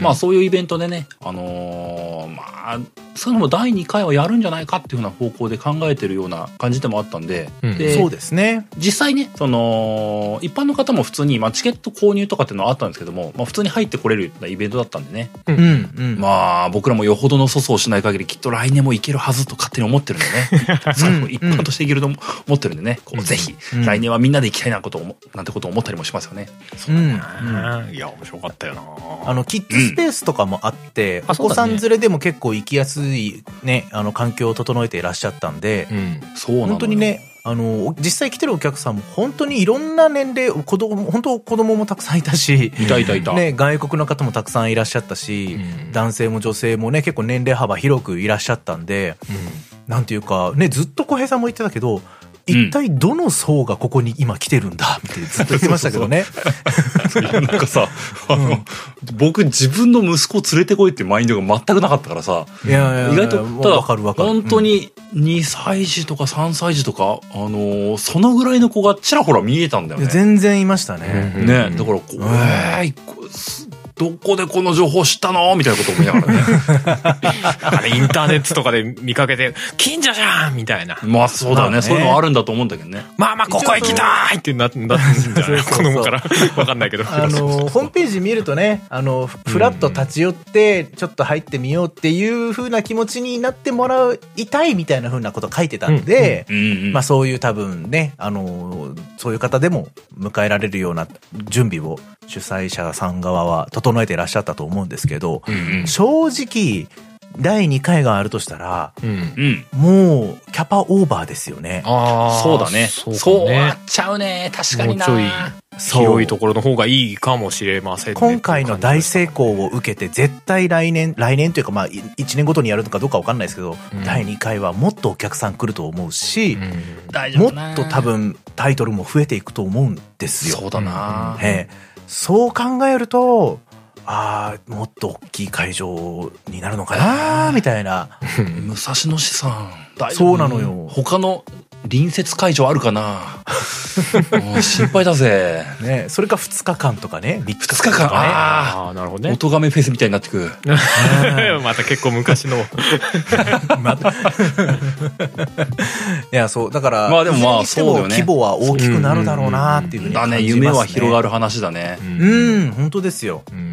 まあそういうイベントでねあのーまあそういうのも第2回はやるんじゃないかっていうような方向で考えてるような感じでもあったんで,、うん。でそうですね。実際ねその一般の方も普通に、まあ、チケット購入とかっていうのはあったんですけども、まあ、普通に入ってこれるようなイベントだったんでね、うん。うん。まあ僕らもよほどの粗相をしない限りきっと来年も行けるはずと勝手に思ってるんでね。最後一般としていけると思ってるんでね、こうぜひうん。来年はみんなで行きたいなことを思なんてことを思ったりもしますよね。うん。うん。いや、面白かったよな。あの、キッズスペースとかもあって、お子さん連れでも結構行きやすいね、あの、環境を整えていらっしゃったんで、うん。そうなのよ本当にね、あの、実際来てるお客さんも本当にいろんな年齢、子供、本当子供もたくさんいたし、いたいたいた。ね、外国の方もたくさんいらっしゃったし、うん男性も女性もね、結構年齢幅広くいらっしゃったんで、なんていうか、ね、ずっと小平さんも言ってたけど、一体どの層がここに今来てるんだ？ってずっと言ってましたけどね。なんかさ、あの、僕自分の息子を連れてこいっていうマインドが全くなかったからさ、いやいや意外と、ただ。本当に2歳児とか3歳児とか、あのーそのぐらいの子がちらほら見えたんだよね。全然いましたね。うんね、だからこう、えーどこでこの情報知ったの？みたいなこと思いながらね。なんかね、インターネットとかで見かけて、近所じゃんみたいな。まあそうだよね。まあねそういうのあるんだと思うんだけどね。まあまあ、ここ行きたいってななったんじゃない子供から。わかんないけど。あの、ホームページ見るとね、あの、ふふらっと立ち寄って、ちょっと入ってみようっていう風な気持ちになってもらいたいみたいな風なこと書いてたんで。まあそういう多分ね、あの、そういう方でも迎えられるような準備を主催者さん側は整えていらっしゃったと思うんですけど、うんうん正直、第2回があるとしたら、うん。うん。もう、キャパオーバーですよね。ああ。そうだね。そうそうなっちゃうね。確かにな。もうちょい広いところの方がいいかもしれませんね。今回の大成功を受けて、絶対来年、来年というかまあ、1年ごとにやるのかどうかわかんないですけど、うん第2回はもっとお客さん来ると思うし、うんもっと多。分タイトルも増えていくと思うんですよ。そうだな。ええそう考えると、ああ、もっと大きい会場になるのかな、みたいな。武蔵野市さん。そうなのよ他の隣接会場あるかな？心配だぜ。ね、それか2日間とかね、3 2日間。あああ、なるほどあ。ね。音亀フェスみたいになってく。また結構昔の。またいや、そう、だから、まあでもまあそうだよね規模は大きくなるだろうなっていうふうにだね、感じます、夢は広がる話だね。うん、本当ですよ。うんうん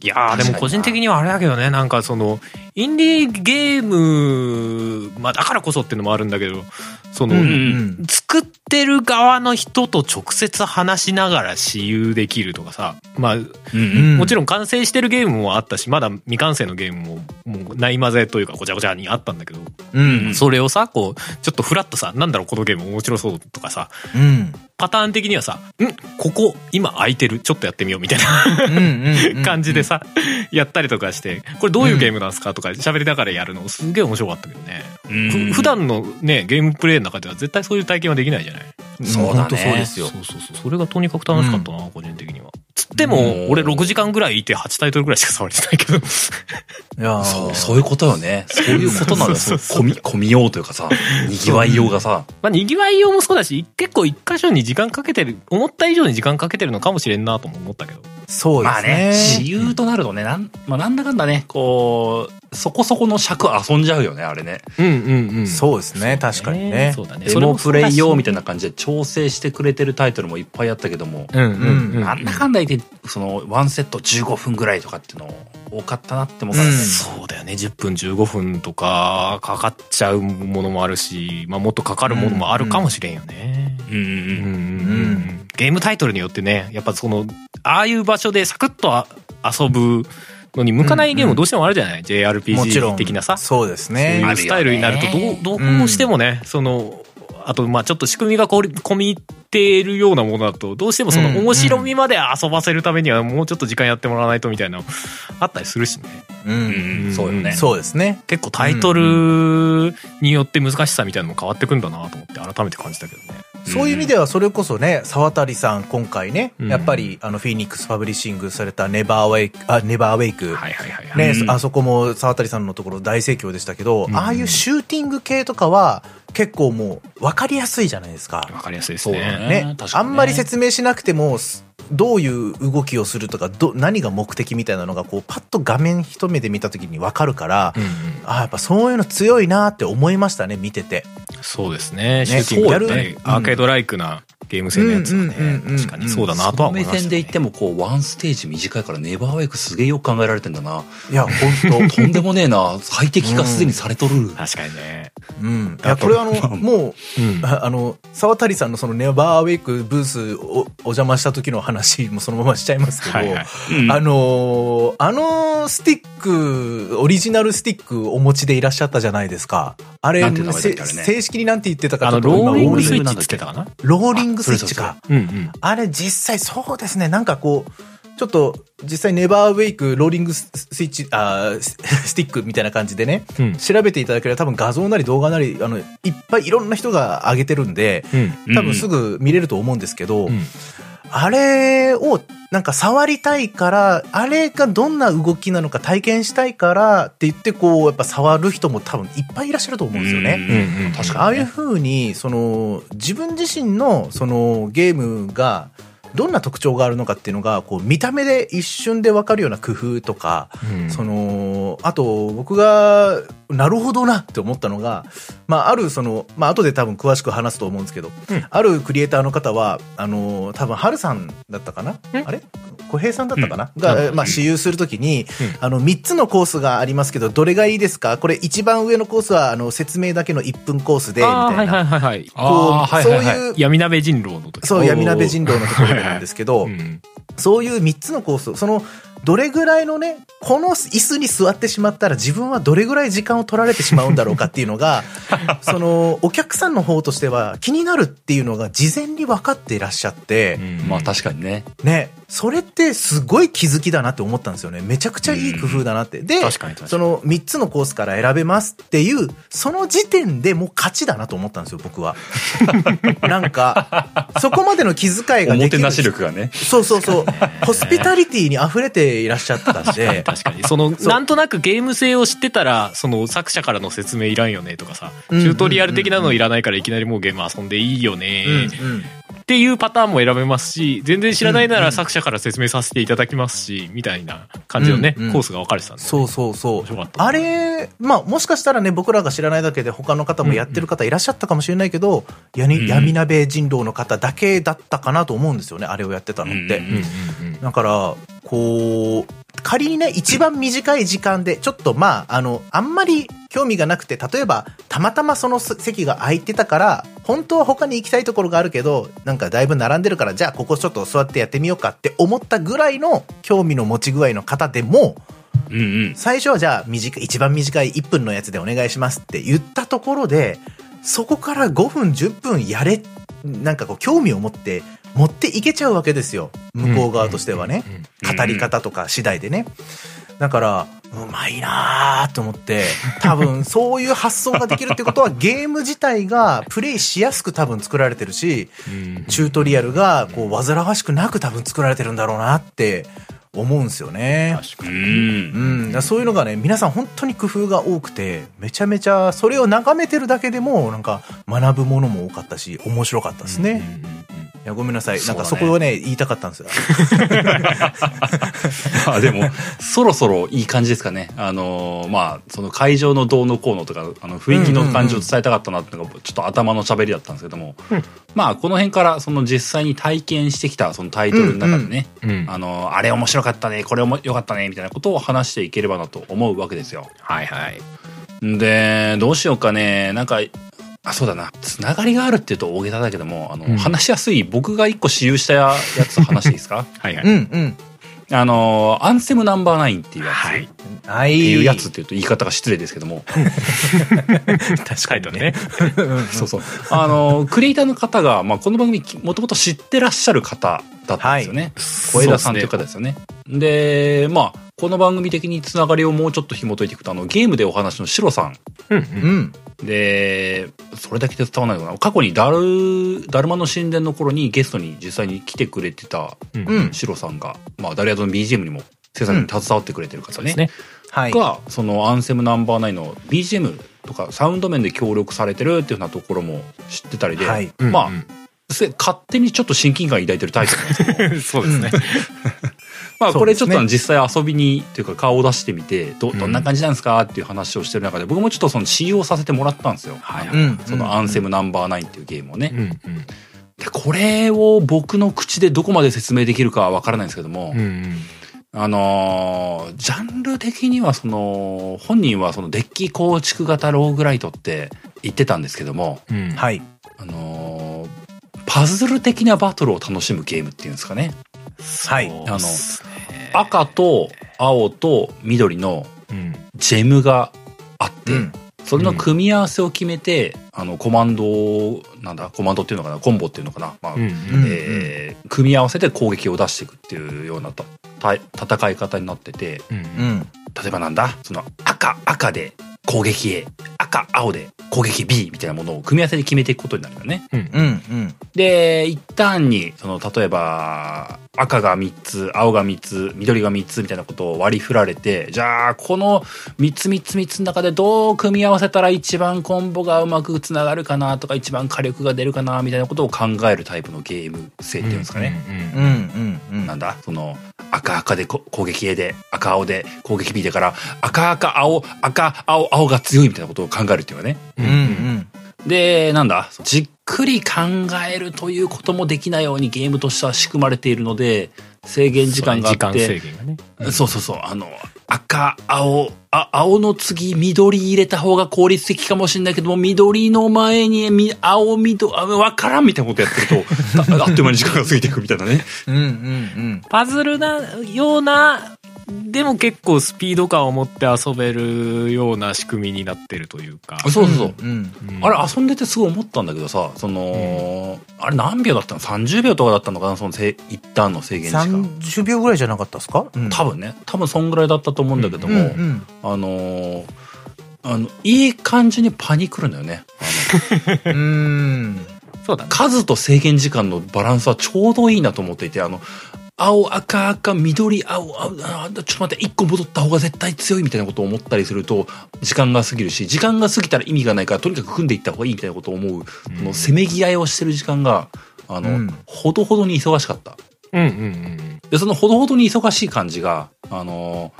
いやーでも個人的にはあれだけどねなんかそのインディーゲームまあだからこそっていうのもあるんだけどその、ん作ってる側の人と直接話しながら私有できるとかさまあうんうんもちろん完成してるゲームもあったしまだ未完成のゲームももうない混ぜというかごちゃごちゃにあったんだけど、うん。それをさこうちょっとフラッとさなんだろうこのゲーム面白そうとかさうん。パターン的にはさ「ん？ここ今空いてる？ちょっとやってみよう」みたいな。感じでさ、やったりとかして、これどういうゲームなんですか？とか喋りながらやるのすげえ面白かったけどね。うんふ普段のね、ゲームプレイの中では絶対そういう体験はできないじゃない？そうだね本当そうですよそう。そうそう。それがとにかく楽しかったな、個人的には。つってうんも、俺6時間ぐらいいて8タイトルぐらいしか触れてないけど。いやーそう、そういうことよね。そういうことなのよ。そうそうそう込み、込みようというかさ、賑わいようがさ。まあ、賑わいようもそうだし、結構一箇所に時間かけてる、思った以上に時間かけてるのかもしれんなとも思ったけど。そうでまあね、すね。私有となるとね、なん、まあなんだかんだね、こう、そこそこの尺遊んじゃうよね、あれね。うんうんうん。そうですね、確かにね。そうだね。デモプレイ用みたいな。な感じで調整してくれてるタイトルもいっぱいあったけども、うんうんうん。なんだかんだ言って、その、ワンセット15分ぐらいとかっていうの多かったなって思うからね。うんそうだよね。10分15分とかかかっちゃうものもあるし、まあもっとかかるものもあるかもしれんよね。うんうんうんうんうんゲームタイトルによってね、やっぱその、ああいう場所でサクッとあ遊ぶのに向かないゲームもどうしてもあるじゃない、もちろ ?JRPG ん。的なさ。そうですそうね。いうスタイルになるとどう、どうしてもね、その、あと、まあちょっと仕組みがこり込み入っているようなものだと、どうしてもそのうん面白みまで遊ばせるためにはもうちょっと時間やってもらわないとみたいなのあったりするしね。う。うんん。そうよね。そうですね。結構タイトルによって難しさみたいなのも変わってくんだなと思って改めて感じたけどね。そういう意味ではそれこそね、沢渡さん今回ね、うん。やっぱりあのフィニックスパブリッシングされたネバーウェイク、あ、ネバーウェイク。ね、うん。あそこも沢渡さんのところ大盛況でしたけど、うん。ああいうシューティング系とかは結構もう分かりやすいじゃないですか。わかりやすいですね。ねねあんまり説明しなくてもすどういう動きをするとかど何が目的みたいなのがこうパッと画面一目で見た時に分かるから、うんうんあやっぱそういうの強いなって思いましたね見てて。そうですね。シューティングやるねそうやる。アーケードライクなゲーム性のやつはねうんうんうんうん。確かにそうだなとは思いました、ね。目線で言っても、こう、ワンステージ短いから、ネバーウェイクすげえよく考えられてんだな。いや本とんでもねえな。最適化すでにされとる。確かにね。当。うん。いやこれあのもううん。ああの沢渡さんのそのネバーウェイクブースをお邪魔した時の話もそのまましちゃいますけど。はいはい。うんあのーあのスティック、オリジナルスティックお持ちでいらっしゃったじゃないですか。あれ、ね正式になんて言ってたかあの、ちょっと今ローリングスイッチローリングなんだっけって言ってたかな？ローリングスイッチか。あれ実際そうですね、なんかこう、ちょっと実際ネバーウェイクローリングスイッチ、あスティックみたいな感じでね、うん。調べていただければ多分画像なり動画なり、あの、いっぱいいろんな人が上げてるんで、うん。多分すぐ見れると思うんですけど、うんあれをなんか触りたいから、あれがどんな動きなのか体験したいからって言ってこう、やっぱ触る人も多分いっぱいいらっしゃると思うんですよね。確ああいう。風に、その、自分自身の、その、ゲームが、どんな特徴があるのかっていうのが、こう、見た目で一瞬でわかるような工夫とか、うんその、あと、僕が、なるほどなって思ったのが、まあ、ある、その、まあ、後で多分詳しく話すと思うんですけど、うん。あるクリエイターの方は、あの、多分、ハルさんだったかな？あれ？小平さんだったかな、が、うんまあ、私有するときに、うん。あの、3つのコースがありますけど、どれがいいですか？これ一番上のコースは、あの、説明だけの1分コースで、みたいな。はいはいはいはい。こあーはいはいはい。そういう、闇鍋人狼の時。そう、闇鍋人狼のところでなんですけど、うんそういう3つのコース、そのどれぐらいのね、この椅子に座ってしまったら自分はどれぐらい時間を取られてしまうんだろうかっていうのが、その、お客さんの方としては気になるっていうのが事前に分かっていらっしゃって、まあ確かにね。ね、それってすごい気づきだなって思ったんですよね。めちゃくちゃいい工夫だなって。で、その3つのコースから選べますっていう、その時点でもう勝ちだなと思ったんですよ、僕は。なんか、そこまでの気遣いができる。おもてなし力がね。そうそうそう。ホスピタリティに溢れていらっしゃったんで。確かに。その、なんとなくゲーム性を知ってたら、その作者からの説明いらんよねとかさ、チうんュートリアル的なのいらないからいきなりもうゲーム遊んでいいよねうんうんっていうパターンも選べますし、全然知らないなら作者から説明させていただきますし、みたいな感じのね、うんうん。コースが分かれてたんで、ね。そうそうそう。あれ、まあもしかしたらね、僕らが知らないだけで他の方もやってる方いらっしゃったかもしれないけど、やにうん闇鍋人狼の方だけだったかなと思うんですよね、あれをやってたのって。うんうんうんうん。だから、こう、仮にね、一番短い時間で、ちょっとまあ、あの、あんまり興味がなくて、例えば、たまたまその席が空いてたから、本当は他に行きたいところがあるけど、なんかだいぶ並んでるから、じゃあここちょっと座ってやってみようかって思ったぐらいの興味の持ち具合の方でも、うんうん。最初はじゃあ短い、一番短い1分のやつでお願いしますって言ったところで、そこから5分、10分やれ、なんかこう興味を持って、持っていけちゃうわけですよ。向こう側としてはね。うん語り方とか次第でね。だから、うまいなーと思って、多分そういう発想ができるってことはゲーム自体がプレイしやすく多分作られてるし、うんチュートリアルがこう煩わしくなく多分作られてるんだろうなって思うんですよね。う。うんん、だからそういうのがね、皆さん本当に工夫が多くて、めちゃめちゃ、それを眺めてるだけでも、なんか、学ぶものも多かったし、面白かったですね。いや、ごめんなさい。なんかそこをね、言いたかったんですよ。ま あでも、そろそろいい感じですかね。あのーまあ、その会場のどうのこうのとか、あの雰囲気の感じを伝えたかったなっていうのが、ちょっと頭の喋りだったんですけども、まあ、この辺から、その実際に体験してきた、そのタイトルの中でね、うんあのーあれ面白かったね、これも良かったね、みたいなことを話していければなと思うわけですよ。はいはい。で、どうしようかね、なんか、あ、そうだな。つながりがあるって言うと大げさだけども、あの、うん話しやすい、僕が一個私有したやつ話していいですか？はいはい。うん、うん。あの、アンセムナンバーナインっていうやつ。はい。はい。っていうやつっていうと言い方が失礼ですけども。確 タイトルね。そうそう。あの、クリエイターの方が、まあ、この番組もともと知ってらっしゃる方だったんですよね。小枝さんという方ですよね。で、まあ、この番組的につながりをもうちょっと紐解いていくと、あの、ゲームでお話のシロさん。うんうん。で、それだけで伝わらないのかな。過去にダル、ダルマの神殿の頃にゲストに実際に来てくれてたうんうんうん。シロさんが、まあ、ダルヤドの BGM にも制作に携わってくれてる方ね。そうですね。はい。が、そのアンセムナンバーナインの BGM とかサウンド面で協力されてるっていうようなところも知ってたりで、はいまあ、うんせ勝手にちょっと親近感抱いてるタイプなんですけど、う んそうですね。まあこれちょっと実際遊びにっていうか顔を出してみて、ど、どんな感じなんですかっていう話をしてる中で、僕もちょっとその使用させてもらったんですよ。はいうん。そのアンセムナンバーナインっていうゲームをね。うんうん。で、これを僕の口でどこまで説明できるかはわからないんですけども、うんうん。あのージャンル的にはその、本人はそのデッキ構築型ローグライトって言ってたんですけども、うんはい。あのーパズル的なバトルを楽しむゲームっていうんですかね。はいそうっすね赤と青と緑のうんジェムがあって、うん。それの組み合わせを決めて、あの、コマンドを、なんだ、コマンドっていうのかな、コンボっていうのかな、まあ、うんうんえー組み合わせて攻撃を出していくっていうような戦い方になってて、うんうん。例えばなんだその赤、赤で攻撃 A、赤、青で攻撃 B みたいなものを組み合わせで決めていくことになるよね。うんうん。うん。で、一旦に、その、例えば、赤が3つ、青が3つ、緑が3つみたいなことを割り振られて、じゃあ、この3つ3つ3つの中でどう組み合わせたら一番コンボがうまくつながるかなとか、一番火力が出るかなみたいなことを考えるタイプのゲーム性っていうんですかね。うん。うん。うん。なんだ？その、赤赤でこ攻撃 A で、赤青で攻撃 B だから、赤赤青、赤青青が強いみたいなことを考えるっていうかね。うん。うん。で、なんだじっくり考えるということもできないようにゲームとしては仕組まれているので、制限時間があ時間制って、限がね。そうそうそう、あの、赤、青、あ、青の次、緑入れた方が効率的かもしれないけども、緑の前に、み青、緑、あわからんみたいなことやってると、ああっという間に時間が過ぎていくみたいなね。うん。うん。パズルなようなでも結構スピード感を持って遊べるような仕組みになってるというか。そうそうそう。うんうんあれ遊んでてすごい思ったんだけどさ、その、あれ何秒だったの ?30 秒とかだったのかな？そのせ一旦の制限時間。30秒ぐらいじゃなかったですか、うん多分ね。多分そんぐらいだったと思うんだけどうんも、うんあのーあの、いい感じにパニクるんだよね。うんそうだね。数と制限時間のバランスはちょうどいいなと思っていて、あの、青、赤、赤、緑、青、青、あちょっと待って、一個戻った方が絶対強いみたいなことを思ったりすると、時間が過ぎるし、時間が過ぎたら意味がないから、とにかく組んでいった方がいいみたいなことを思う、このせめぎ合いをしてる時間が、あの、うん。ほどほどに忙しかった。うんうんうん。で、そのほどほどに忙しい感じが、あの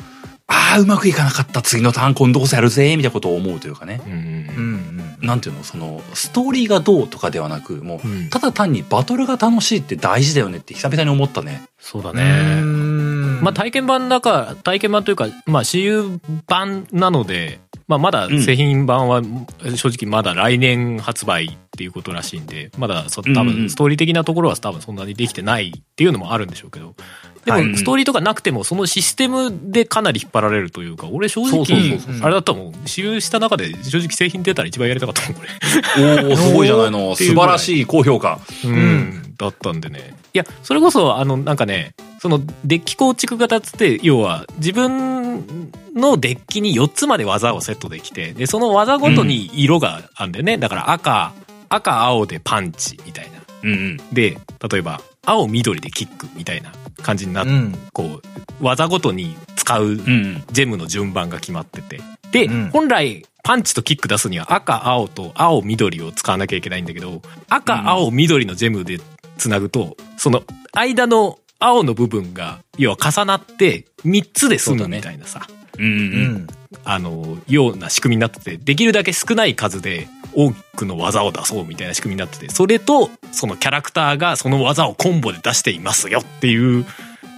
ああ、うまくいかなかった、次のターン今度こそやるぜ、みたいなことを思うというかね。うん。うんうんうんなんていうの、その、ストーリーがどうとかではなく、もう、うんただ単にバトルが楽しいって大事だよねって久々に思ったね。そうだうね。んまあ体験版の中、体験版というか、まあ私有版なので、まあまだ製品版は正直まだ来年発売っていうことらしいんで、まだそ多分ストーリー的なところは多分そんなにできてないっていうのもあるんでしょうけど、ではい。もストーリーとかなくてもそのシステムでかなり引っ張られるというか、俺正直あれだったもん、私有した中で正直製品出たら一番やりたかったもん、これ。おおすごいじゃないの。素晴らしい高評価。うん、だったんでね。いや、それこそ、あの、なんかね、その、デッキ構築型っつって、要は、自分のデッキに4つまで技をセットできて、で、その技ごとに色があるんだよね。だから赤、赤、青でパンチみたいな。うんうん。で、例えば、青、緑でキックみたいな感じになって、うんこう、技ごとに使ううんうん。ジェムの順番が決まってて。で、うん本来、パンチとキック出すには赤、青と青、緑を使わなきゃいけないんだけど、赤、青、緑のジェムでつなぐと、その間の青の部分が、要は重なって3つで済むみたいなさ、うんう。うんん。あの、ような仕組みになってて、できるだけ少ない数で多くの技を出そうみたいな仕組みになってて、それと、そのキャラクターがその技をコンボで出していますよっていう、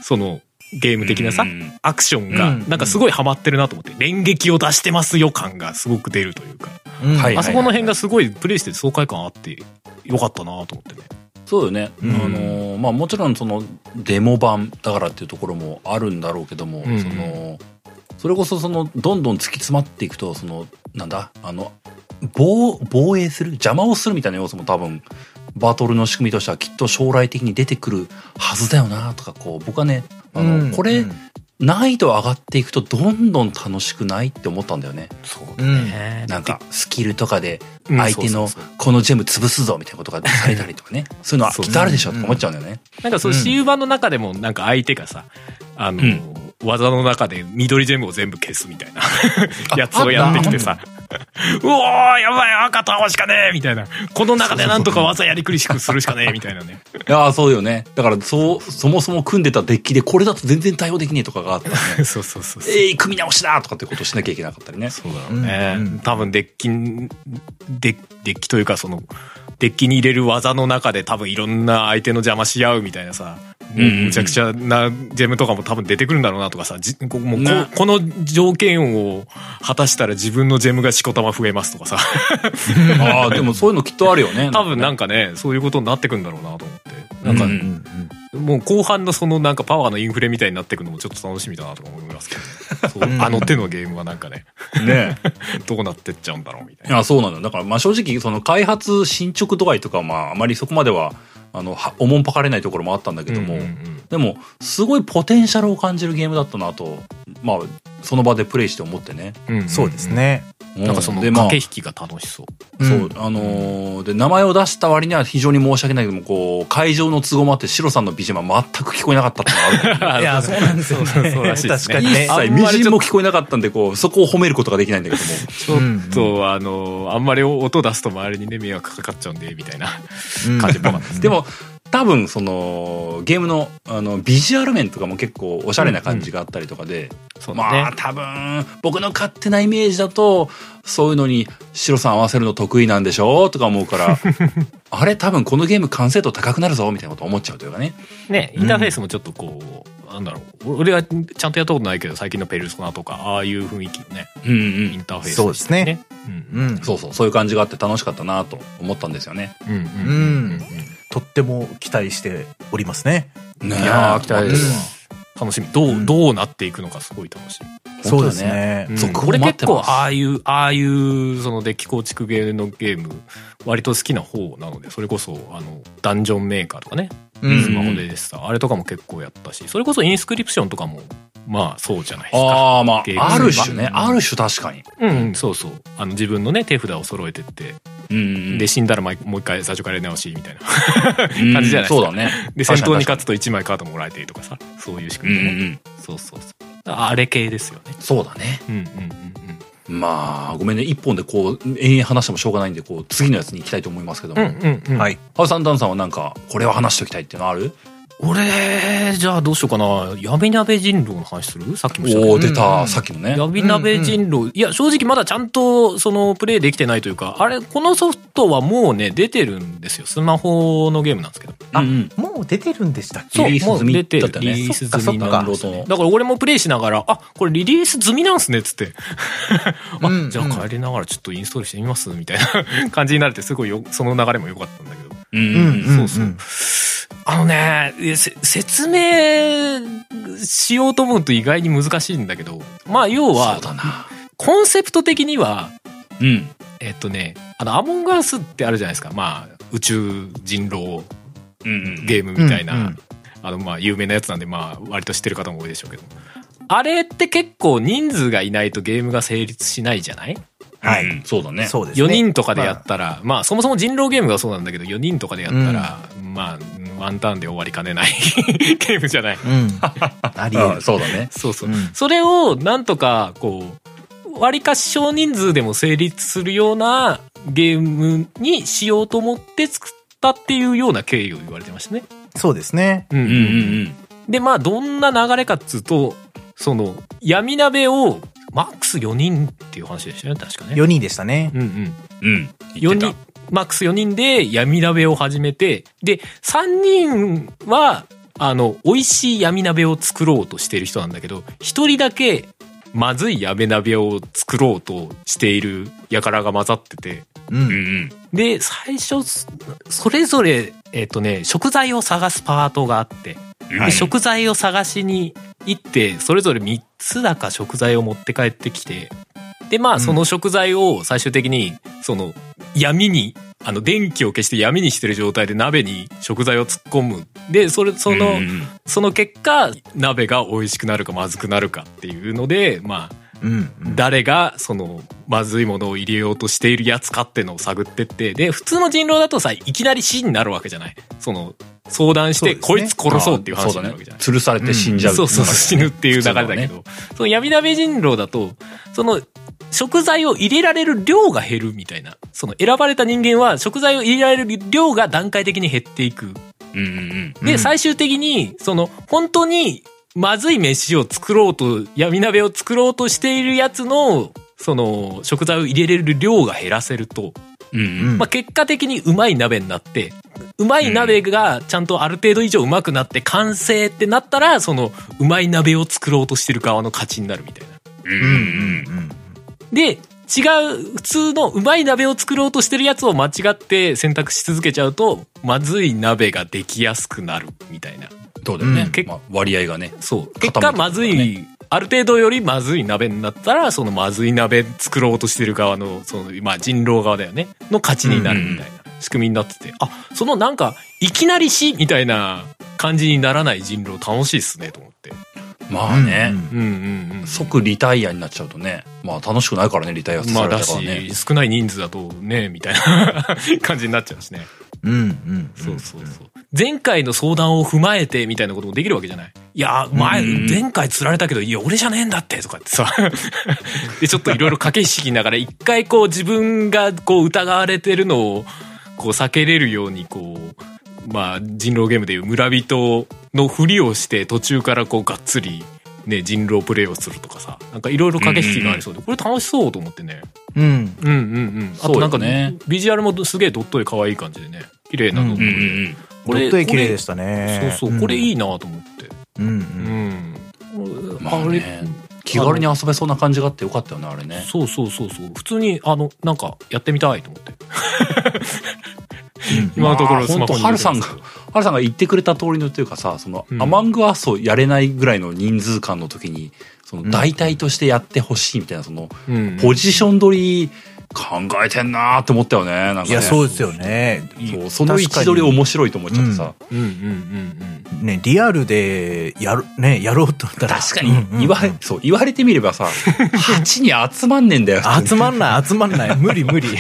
そのゲーム的なさ、うん。うんアクションが、うん。なんかすごいハマってるなと思って、連撃を出してますよ感がすごく出るというか、うん。はい。あそこの辺がすごいプレイしてて爽快感あって、よかったなと思ってね。そうよね。うん。あのーまあもちろんそのデモ版だからっていうところもあるんだろうけども、うんうん。その、それこそその、どんどん突き詰まっていくと、その、なんだ、あの、防、防衛する？邪魔をするみたいな要素も多分、バトルの仕組みとしてはきっと将来的に出てくるはずだよなとか、こう、僕はね、あの、うん。これ、うん難易度上がっていくとどんどん楽しくないって思ったんだよね。そうね。なんか、スキルとかでうん相手のこのジェム潰すぞみたいなことがされたりとかね。そういうのはきっとあるでしょって思っちゃうんだよね。なんかそう、うん。私有版の中でもなんか相手がさ、あの、うん。技の中で緑ジェムを全部消すみたいな。やつをやってきてさ、うおーやばい赤倒しかねえみたいな。この中でなんとか技やりくりしくするしかねえみたいなね。いやーそうよね。だから、そう、そもそも組んでたデッキでこれだと全然対応できねえとかがあったらね。そうそうそうそう。えい、組み直しだとかってことをしなきゃいけなかったりね。そうだろうね。うんうん多分デッキん、デデッキというかその、デッキに入れる技の中で多分いろんな相手の邪魔し合うみたいなさ、むちゃくちゃなジェムとかも多分出てくるんだろうなとかさ、じこもうこなこの条件を果たしたら自分のジェムがしこたま増えますとかさ、ああ、でもそういうのきっとあるよね。多分なんかかね、そういうことになってくんだろうなと思って。なんか、うんうんもう後半のそのなんかパワーのインフレみたいになってくのもちょっと楽しみだなとか思いますけど、ね、そううんあの手のゲームはなんかね、ね。どうなってっちゃうんだろうみたいな。いや、そうなのよ。だから、まあ正直、その開発進捗度合いとかは、まああまりそこまでは、あの、はおもんぱかれないところもあったんだけども、うんうんうんでも、すごいポテンシャルを感じるゲームだったなと、まあ、その場でプレイして思ってね。うんそうです。ね。うなんかその駆け引きが楽しそう。そう、うんあのーで、名前を出した割には非常に申し訳ないけども、こう、会場の都合もあって、シロさんの BGM は全く聞こえなかったって いや、そうなんですよね。そうらしいですね確かにね。一切みじんも聞こえなかったんで、こう、そこを褒めることができないんだけども。ちょっと、あの、あんまり音出すと周りにね、迷惑かかっちゃうんで、みたいな感じっぽかったですね。でも、多分、その、ゲームの、あの、ビジュアル面とかも結構おしゃれな感じがあったりとかで、ねまあ、多分、僕の勝手なイメージだと、そういうのに、シロさん合わせるの得意なんでしょとか思うから、あれ多分このゲーム完成度高くなるぞみたいなこと思っちゃうというかね。ね、インターフェースもちょっとこう、なんだろう。俺はちゃんとやったことないけど、最近のペルソナとか、ああいう雰囲気のね、うんうイん。ンターフェース、そうですね。うん。うん。そうそう、そういう感じがあって楽しかったなと思ったんですよね。うん。うん。ううんん。とっても期待しておりますね。ねいやー、期待ですわ。楽しみどう、うん。どうなっていくのかすごい楽しみ。そうですね。うん。俺結構ああいうああいうそのデッキ構築系のゲーム割と好きな方なのでそれこそあのダンジョンメーカーとかね。うんスマホででした、あれとかも結構やったし。それこそインスクリプションとかもまあそうじゃないですか。ああ、まあ、ある種ね。うん。ある種確かに。うんうんそうそう。あの自分のね手札を揃えてって。うんうん。で死んだらもうもう一回最初からやり直しみたいな。うん 感じじゃないですか。そうだね。で戦闘に勝つ。つと1枚カードもらえてとかさ。そういう仕う組みでね、んうんうん。そうそうそう。あれ系ですよね。そうだね。うんうんうんうんまあ、ごめんね。一本でこう、延々話してもしょうがないんで、こう、次のやつに行きたいと思いますけども。うんうんうんはいハウさん、ダンさんはなんか、これは話しておきたいっていうのある？俺じゃあどうしようかな。闇鍋人狼の話する？さっきもしたけど。おお出た、うん。うんさっきのね。闇鍋人狼、いや正直まだちゃんとそのプレイできてないというかあれこのソフトはもうね出てるんですよ。スマホのゲームなんですけど。あうんうん。もう出てるんでしたっけ？そうリリース済み。もう出てる。リリース済みなんダウンロードの。だから俺もプレイしながらあこれリリース済みなんすねっつって。あ、うん。じゃあ帰りながらちょっとインストールしてみます？みたいな感じになれてすごいよその流れも良かったんだけど。うんううんん。そうそうあのね説明しようと思うと意外に難しいんだけどまあ要は。コンセプト的にはうん。えっとねあのアモンガースってあるじゃないですかまあ宇宙人狼。ゲームみたいな、うんうんあのまあ有名なやつなんでまあ割と知ってる方も多いでしょうけどあれって結構人数がいないとゲームが成立しないじゃない？はい。うんそうだね。そうですね。4人とかでやったら、まあ、そもそも人狼ゲームがそうなんだけど4人とかでやったら、まあワンターンで終わりかねない ゲームじゃない。うん。ありえうんるそうだね。そうそう、うん。それをなんとかこう割かし少人数でも成立するようなゲームにしようと思って作ったっていうような経緯を言われてましたね。そうですね。うんうんうんうん。でまあどんな流れかっつうとその闇鍋をマックス4人っていう話でしたよね確かね。4人でしたねうんうんうん。4人マックス4人で闇鍋を始めてで3人はあの美味しい闇鍋を作ろうとしている人なんだけど1人だけまずい闇鍋を作ろうとしている輩が混ざっててううんうんん。で最初そそれぞれえっ、とね食材を探すパートがあってうんで食材を探しに行ってそれぞれ3つだか食材を持って帰ってきてでまあその食材を最終的にその闇にあの電気を消して闇にしてる状態で鍋に食材を突っ込む。でそれその、うんうん。その結果鍋が美味しくなるかまずくなるかっていうのでまあうんうん。誰がそのまずいものを入れようとしているやつかってのを探ってって。で普通の人狼だとさいきなり死になるわけじゃない。その相談して、ね。こいつ殺そうっていう話になるわけじゃない。吊るされて死んじゃう。っていそうそうそう死ぬっていう流れだけど、その闇鍋人狼だとその食材を入れられる量が減るみたいな。その選ばれた人間は食材を入れられる量が段階的に減っていく。うんうんで、うん。最終的に、その、本当に、まずい飯を作ろうと、闇鍋を作ろうとしているやつの、その、食材を入れれる量が減らせると、うん。うんうん。まあ、結果的にうまい鍋になって、うまい鍋がちゃんとある程度以上うまくなって完成ってなったら、その、うまい鍋を作ろうとしてる側の勝ちになるみたいな。うんうんうんで、違う、普通のうまい鍋を作ろうとしてるやつを間違って選択し続けちゃうと、まずい鍋ができやすくなるみたいな。そうだよね。うんまあ割合がね。そう。結果、まずい、ある程度よりまずい鍋になったら、そのまずい鍋作ろうとしてる側の、その、まあ人狼側だよね、の勝ちになるみたいな仕組みになってて、あ、そのなんか、いきなり死みたいな感じにならない人狼楽しいっすね、と思って。まあね。うんうんうん。即リタイアになっちゃうとね。まあ楽しくないからね、リタイアさまあだれたからね。し、少ない人数だとね、みたいな 感じになっちゃうしね。うんうんそうそうそう。前回の相談を踏まえてみたいなこともできるわけじゃない？いや、前、うん前回釣られたけど、いや、俺じゃねえんだって、とかってさ。で、ちょっといろいろ駆け引きながら、一回こう自分がこう疑われてるのを、こう避けれるように、こう、まあ、人狼ゲームでいう村人のふりをして、途中からこう、がっつり、ね、人狼プレイをするとかさ。なんかいろいろ駆け引きがありそうで、これ楽しそうと思ってね。うんうんうんうん。あとなんかね、ビジュアルもすげえドット絵可愛い感じでね、綺麗なの。うんうんうんうん。ドット絵綺麗でしたねそうそう、これいいいなと思って。うんううんん。まあね。気軽に遊べそうな感じがあってよかったよね、あれね。そうそうそうそう。普通に、あの、なんか、やってみたいと思って。今のところスマホ本当にハルさんが、ハルさんが言ってくれた通りのというかさ、その、うんアマングアースをやれないぐらいの人数間の時に、その、代替としてやってほしいみたいな、その、うんポジション取り考えてんなーって思ったよね。なんかね。いや、そうですよね。そうその位置取り面白いと思っちゃってさ。うんうんうんね、リアルでやる、ね、やろうと思ったら。確かにうんうん言われ、そう、言われてみればさ、8に集まんねんだよ。集まんない、集まんない。無理無理。うん。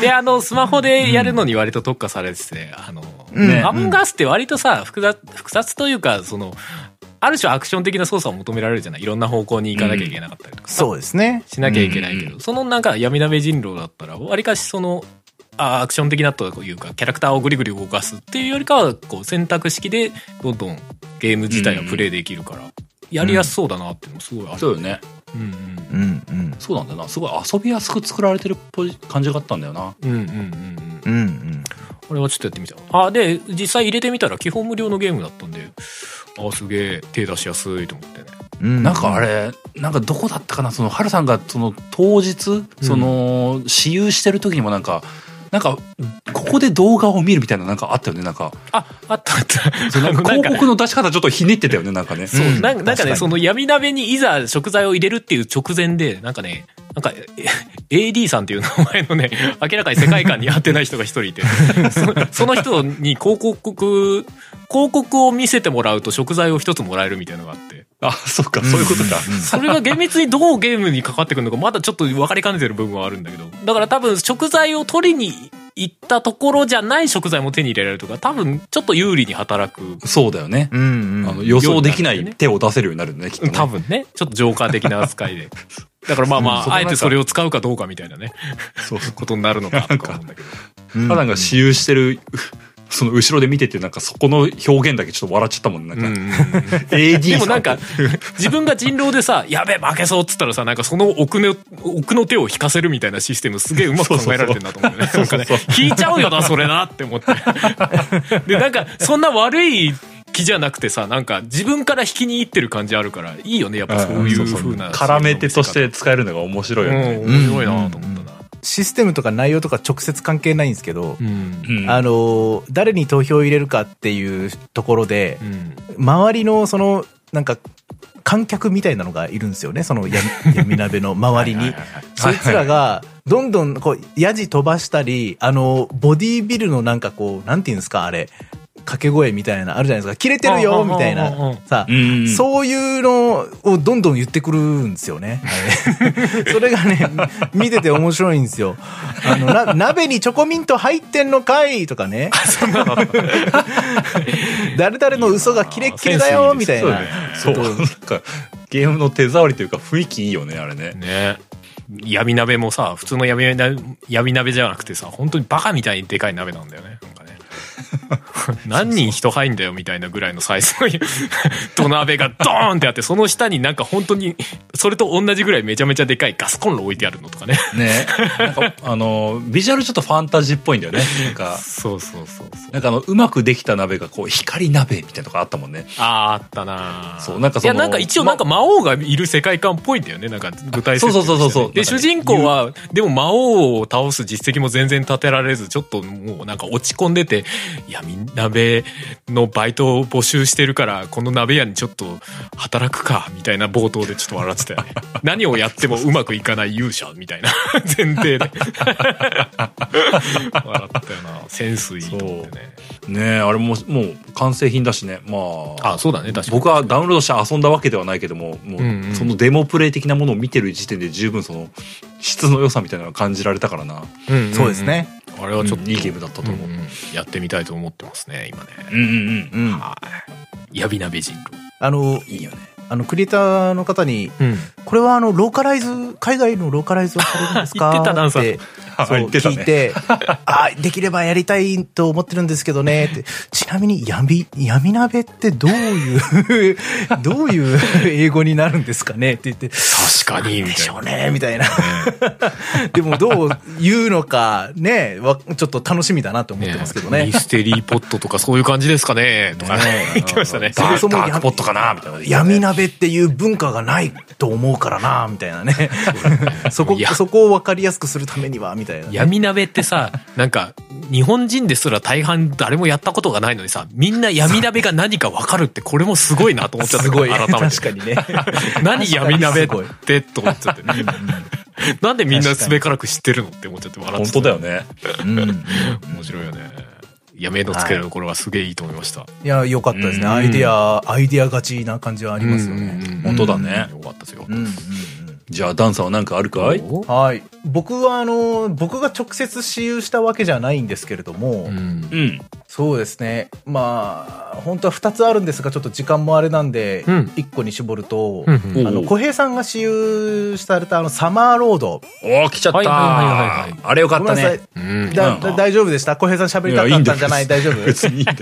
で、あの、スマホでやるのに割と特化されてて、あの、ねアモンガースって割とさ、複雑、複雑というか、その、ある種アクション的な操作を求められるじゃない？いろんな方向に行かなきゃいけなかったりとかさ。そうですね。しなきゃいけないけど、うんそのなんか闇鍋人狼だったら、わりかしその、あアクション的なというか、キャラクターをぐりぐり動かすっていうよりかは、こう選択式でどんどんゲーム自体がプレイできるから、やりやすそうだなっていうのもすごいある。そうよね。うんうんうんうん。そうなんだよな。すごい遊びやすく作られてるっぽい感じがあったんだよな。うんうんうんうん。うんうん。これはちょっとやってみた。あ、で、実際入れてみたら基本無料のゲームだったんで、あ、すげえ手出しやすいと思ってね。うんなんかあれ、なんかどこだったかな、その、ハルさんがその当日、その、私有してる時にもなんか、なんか、ここで動画を見るみたいななんかあったよね、なんか。あ、あったあった。そうなんかあのなんか広告の出し方ちょっとひねってたよね、なんかね。そう、うんなんかなんかね、その闇鍋にいざ食材を入れるっていう直前で、なんかね、なんか、え AD さんっていう名前のね、明らかに世界観に合ってない人が一人いて、そその人に広告、広告を見せてもらうと食材を一つもらえるみたいなのがあって、あ、そっか、そういうことか。それが厳密にどうゲームにかかってくるのかまだちょっと分かりかねてる部分はあるんだけど、だから多分食材を取りに行ったところじゃない食材も手に入れられるとか、多分ちょっと有利に働くそうだよね。うんうん。あの予想できない手を出せるようになるんだね、きっとね。多分ね、ちょっとジョーカー的な扱いで。だからまあまあ、あえてそれを使うかどうかみたいなね、そう。ことになるのかとか思うんだけど。うんハルさんが私有してる、その後ろで見てて、なんかそこの表現だけちょっと笑っちゃったもんね。なんか、うん AD でもなんか自分が人狼でさ、やべえ負けそうっつったらさ、なんかその奥の、奥の手を引かせるみたいなシステムすげえうまく考えられてるなと思うよね。なんかね、引いちゃうよな、それなって思って。で、なんか、そんな悪い気じゃなくてさ、なんか自分から引きに行ってる感じあるから、いいよね、やっぱそういう風な。絡め手として使えるのが面白いよね。うん、面白いなと思ったな。システムとか内容とか直接関係ないんですけど、うん。うんあの、誰に投票を入れるかっていうところでう、ん。周りのその、なんか、観客みたいなのがいるんですよね、その闇 闇鍋の周りに。そいつらが、どんどん、こう、ヤジ飛ばしたり、あの、ボディービルのなんかこう、なんていうんですか、あれ、掛け声みたいな、あるじゃないですか、切れてるよ、みたいな、さう、んそういうのをどんどん言ってくるんですよね。はい それがね、見てて面白いんですよ。あの、な、鍋にチョコミント入ってんのかいとかね。誰々の嘘がキレッキレだよみたいなそうね。そう。なんか、ゲームの手触りというか雰囲気いいよね、あれね。ね闇鍋もさ、普通の闇鍋闇鍋じゃなくてさ、本当にバカみたいにでかい鍋なんだよね。何人人入んだよみたいなぐらいのサイズの 土鍋がドーンってあって、その下になんか本当に、それと同じぐらいめちゃめちゃでかいガスコンロ置いてあるのとかね。ね。あの、ビジュアルちょっとファンタジーっぽいんだよね。なんか、そうそうそうそう。なんかあの、うまくできた鍋がこう、光鍋みたいなとこあったもんね。あーあったなそうなんかそのいや、なんか一応なんか魔王がいる世界観っぽいんだよね。なんか具体設定としてねそうそうそうそうで、主人公は、でも魔王を倒す実績も全然立てられず、ちょっともうなんか落ち込んでて、闇鍋のバイトを募集してるから、この鍋屋にちょっと働くか、みたいな冒頭でちょっと笑ってたよね。何をやってもうまくいかない勇者、みたいな 前提で。笑ったよな。センスいいと思ってね。ねえ、あれも、もう完成品だしね。まあ。あ、そうだね、確かに。僕はダウンロードして遊んだわけではないけども、もう、そのデモプレイ的なものを見てる時点で十分その、質の良さみたいなのが感じられたからな。うんうんうんそうですね。あれはちょっと、うんいいゲームだったと思う。んんやってみたいと思ってますね、今ね。うんうんうん。うん。はい。闇鍋人あの、いいよね。あの、クリエイターの方に、狼。これはあの、ローカライズ、海外のローカライズはされるんですか？言ってたって そう聞いて、あ、できればやりたいと思ってるんですけどね、って。ちなみに闇、闇鍋ってどういう、どういう英語になるんですかね？って言って、確かに、みで。しょうね、みたいな。でもどう言うのか、ね、わちょっと楽しみだなと思ってますけどね。ミステリーポットとかそういう感じですかね？とかねね言ってましたね。ダークポットかな？みたいな。闇鍋っていう文化がないと思うからな、みたいなね。そこそこを分かりやすくするためには、みたいな。ね、闇鍋ってさ、なんか、日本人ですら大半誰もやったことがないのにさ、みんな闇鍋が何か分かるってこれもすごいなと思っちゃったすごい。改めて。確かにね。何闇鍋ってと思っちゃって、ね、なんでみんなすべからく知ってるのって思っちゃって笑っ本ちゃった。当だよね。うんうん面白いよね。やめのつけるところはすげえいいと思いました。いや、良かったですね。うんアイデア、アイデア勝ちな感じはありますよね。うん本当だねよかったですよ。うんうんうんじゃあ、ダンさんは何かあるかい？おはい。僕は、あの、僕が直接私有したわけじゃないんですけれども、うんうん。そうですね。まあ、本当は2つあるんですが、ちょっと時間もあれなんで、うん1個に絞ると、うんうんあの、小平さんが私有されたあの、サマーロード。おー、来ちゃったはいはいはいはいはいあれよかったね。。うんだうんだ大丈夫でした？小平さん喋りたかったんじゃない？大丈夫？別にいいんだよ。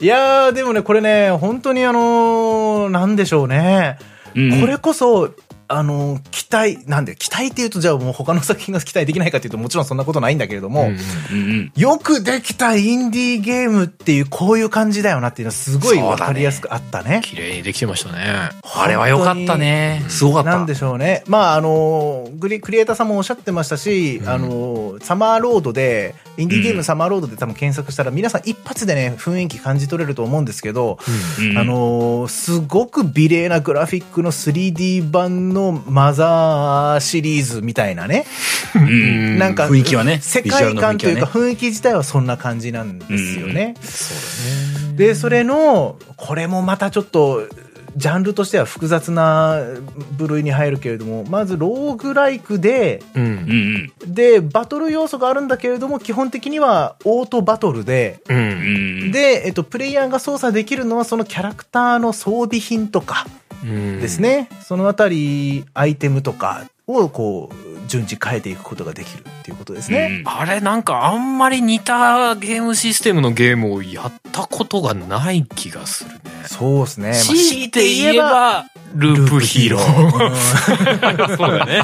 いやー、でもね、これね、本当にあのーなんでしょうね。うんこれこそ、あのー期待、なんで、期待っていうと、じゃあもう他の作品が期待できないかっていうと、もちろんそんなことないんだけれども、うんうんうん。よくできたインディーゲームっていう、こういう感じだよなっていうのはすごいわかりやすくあったね。綺麗にできてましたね。あれは良かったね。すごかった。なんでしょうね。まあ、あの、グリ、クリエイターさんもおっしゃってましたし、あの、サマーロードで、インディーゲームサマーロードで多分検索したら、皆さん一発でね、雰囲気感じ取れると思うんですけど、うんあのーすごく美麗なグラフィックの 3D 版のマザーシリーズみたいなね。うんなんか、雰囲気はね世界観というか雰囲気自体はそんな感じなんですよね。そうだね。で、それの、これもまたちょっと、ジャンルとしては複雑な部類に入るけれども、まずローグライクで、うん。うんで、バトル要素があるんだけれども、基本的にはオートバトルで、う。うん。で、えっと、プレイヤーが操作できるのはそのキャラクターの装備品とかうんです。ね。そのあたり、アイテムとかをこう、順次変えていくことができるっていうことですね。あれなんかあんまり似たゲームシステムのゲームをやったことがない気がするね。そうですね。まあ強いて言えば、ループヒーロー。そうだね。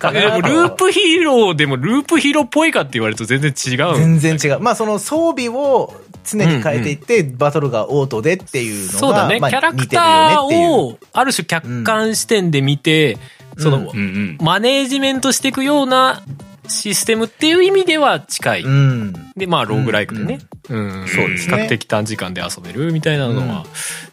か なでもループヒーローでもループヒーローっぽいかって言われると全然違う。全然違う。まあその装備を常に変えていって、バトルがオートでっていうのが、そうだね。まあキャラクター。をある種客観視点で見て、その、うんうんうん。マネージメントしていくようなシステムっていう意味では近い。うん。で、まあ、ローグライクでね。うん。そうですね比較的短時間で遊べるみたいなのは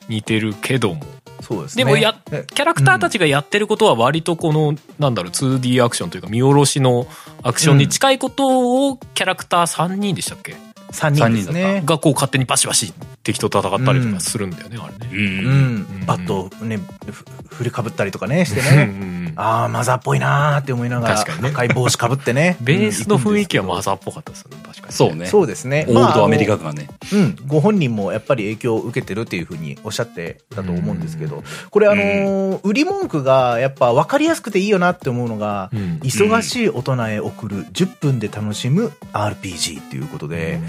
似てるけども。そうですね。でもや、えキャラクターたちがやってることは割とこの、なんだろう、2D アクションというか見下ろしのアクションに近いことをキャラクター3人でしたっけ？3人ですね。がこう勝手にバシバシ敵と戦ったりとかするんだよね、あれね。うん。バットね、ふ振りかぶったりとかね、してうんね。うんああ、マザーっぽいなーって思いながら、確かにね赤い帽子かぶってね。ベースの雰囲気はうんマザーっぽかったですよね、確かに。そうね。そうですね。オールドアメリまあカがね。うん。ご本人もやっぱり影響を受けてるっていうふうにおっしゃってたと思うんですけど、これあのー売り文句がやっぱ分かりやすくていいよなって思うのが、うん忙しい大人へ送る10分で楽しむ RPG っていうことで、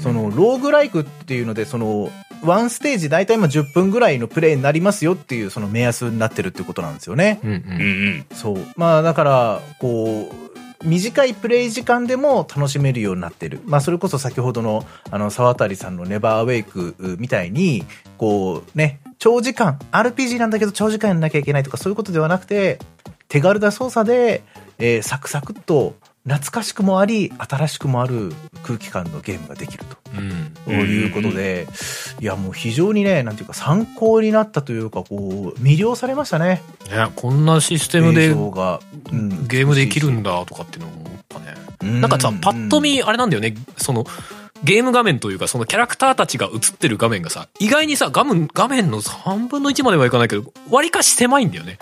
そのローグライクっていうのでそのワンステージ大体まあ10分ぐらいのプレイになりますよっていうその目安になってるっていうことなんですよね。うんううんんそう。まあだから、こう、短いプレイ時間でも楽しめるようになってる。まあそれこそ先ほどのあの沢渡さんのネバーアウェイクみたいに、こうね、長時間、RPG なんだけど長時間やんなきゃいけないとかそういうことではなくて、手軽な操作で、えーサクサクっと懐かしくもあり、新しくもある空気感のゲームができると。うんということで、いやもう非常にね、なんていうか参考になったというか、こう、魅了されましたね。ね、こんなシステムでが、うんゲームできるんだとかっていうのも思ったね。なんかさ、パッと見、あれなんだよね、その、ゲーム画面というか、そのキャラクターたちが映ってる画面がさ、意外にさ、画面、画面の3分の1まではいかないけど、割かし狭いんだよね。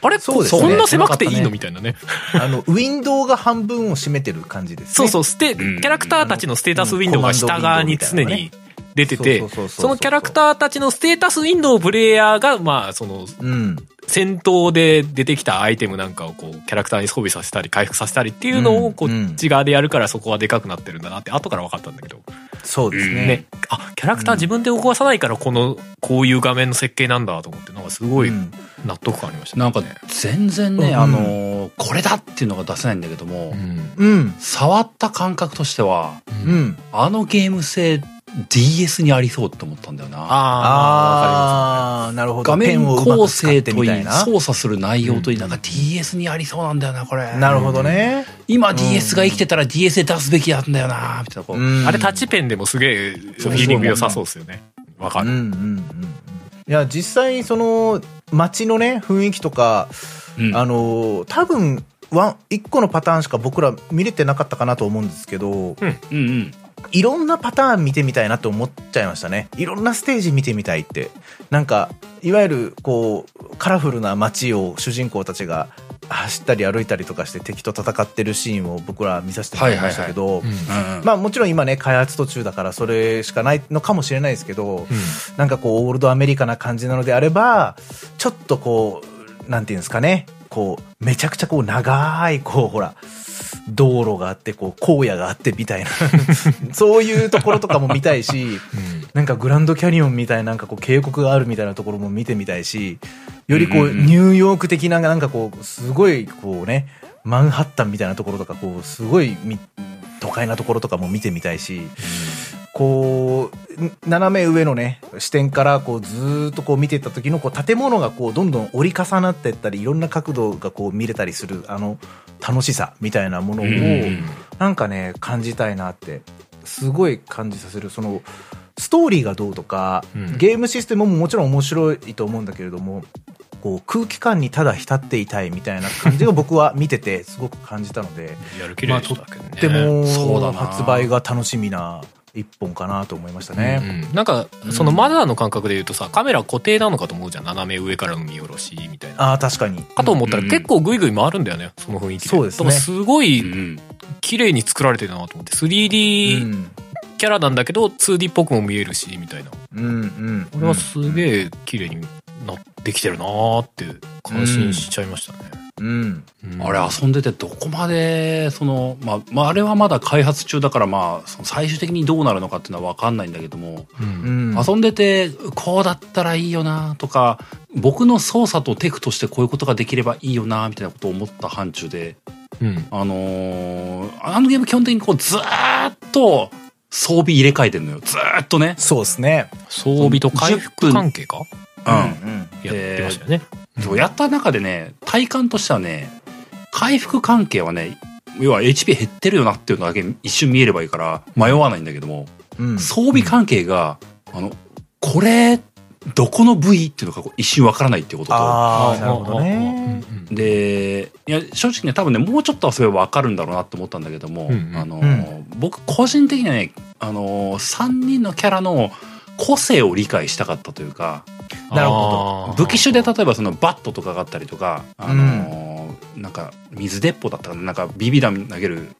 あれ？そうですね。こんな狭くていいの？ねみたいなね。あの、ウィンドウが半分を占めてる感じですね。そうそう、ステ、キんャラクターたちのステータスウィンドウが下側に常に出ててそのキャラクターたちのステータスウィンドウをプレイヤーが、まあ、その、うん。戦闘で出てきたアイテムなんかをこうキャラクターに装備させたり回復させたりっていうのをこうんっち側でやるからそこはでかくなってるんだなって後から分かったんだけど、そうですね。ね、あキャラクター自分で動かさないからこのこういう画面の設計なんだと思ってなんかすごいうん納得感ありましたね。なんか全然ね、うんあのーこれだっていうのが出せないんだけども、うんうん。触った感覚としては、うん。あのゲーム性 DS にありそうって思ったんだよな。ああ、なるほど。画面構成といい。操作する内容といい、なんか DS にありそうなんだよな、これ。なるほどね。今 DS が生きてたら DS で出すべきなんだよな、みたいな。こううんあれタッチペンでもすげえフィーリング良さそうですよね。わかうんうる。んうんうん。いや、実際、その、街のね、雰囲気とか、うんあの、多分、ワン、一個のパターンしか僕ら見れてなかったかなと思うんですけど、うんうん。いろんなパターン見てみたいなって思っちゃいましたね。いろんなステージ見てみたいって。なんか、いわゆる、こう、カラフルな街を主人公たちが走ったり歩いたりとかして敵と戦ってるシーンを僕ら見させてもらいましたけど、うんうんまあもちろん今ね、開発途中だからそれしかないのかもしれないですけど、なんかこう、オールドアメリカな感じなのであれば、ちょっとこう、なんていうんですかね、こう、めちゃくちゃこう、長い、こう、ほら、道路があって、こう、荒野があってみたいな、そういうところとかも見たいし、なんかグランドキャニオンみたいな、なんかこう、渓谷があるみたいなところも見てみたいし、よりこう、うんうんうん。ニューヨーク的な、なんかこう、すごい、こうね、マンハッタンみたいなところとか、こう、すごいみ、都会なところとかも見てみたいし、こう、斜め上のね、視点からこうずーっとこう見ていった時のこう建物がこうどんどん折り重なっていったり、いろんな角度がこう見れたりする、あの楽しさみたいなものを、うん。なんかね、感じたいなって、すごい感じさせる、その、ストーリーがどうとか、うん。ゲームシステムももちろん面白いと思うんだけれども、こう空気感にただ浸っていたいみたいな感じが 僕は見ててすごく感じたので、やる気でしたけどね。でも、そうだな。発売が楽しみな一本かなと思いましたね。うんなんか、そのマザーの感覚で言うとさ、カメラ固定なのかと思うじゃん。斜め上からの見下ろしみたいな。ああ、確かに。かと思ったらうん結構グイグイ回るんだよね、その雰囲気で。そうですねすごういん綺麗に作られてるなと思って。う 3D ん。キャラなんだけど 2D っぽくも見えるし、みたいな。うんうん。これはすげえ綺麗になってきてるなーって感心しちゃいましたね。うん。うんあれ遊んでてどこまで、その、まあ、まあ、あれはまだ開発中だから、まあ、その最終的にどうなるのかっていうのはわかんないんだけども、ううんん。遊んでて、こうだったらいいよなとか、僕の操作とテクとしてこういうことができればいいよなみたいなことを思った範疇で、うん。あのーあのゲーム基本的にこうずーっと装備入れ替えてんのよ。ずーっとね。そうですね。装備と回復関係か？うん。うん。やってましたよね。そうやった中でね、体感としてはね、回復関係はね、要は HP 減ってるよなっていうのだけ一瞬見えればいいから迷わないんだけども、うん。装備関係が、あの、これ、どこの部位っていうのがこう一瞬わからないっていうことと、ああ、なるほどね。で、いや、正直ね、多分ね、もうちょっと遊べばわかるんだろうなって思ったんだけども、うんうんあの、う僕個人的にはね、あの、3人のキャラの個性を理解したかったというか、なるほあー。武器種で例えばそのバットとかがあったりとか、あのーなんか水鉄砲だったかななんかビビ弾投げる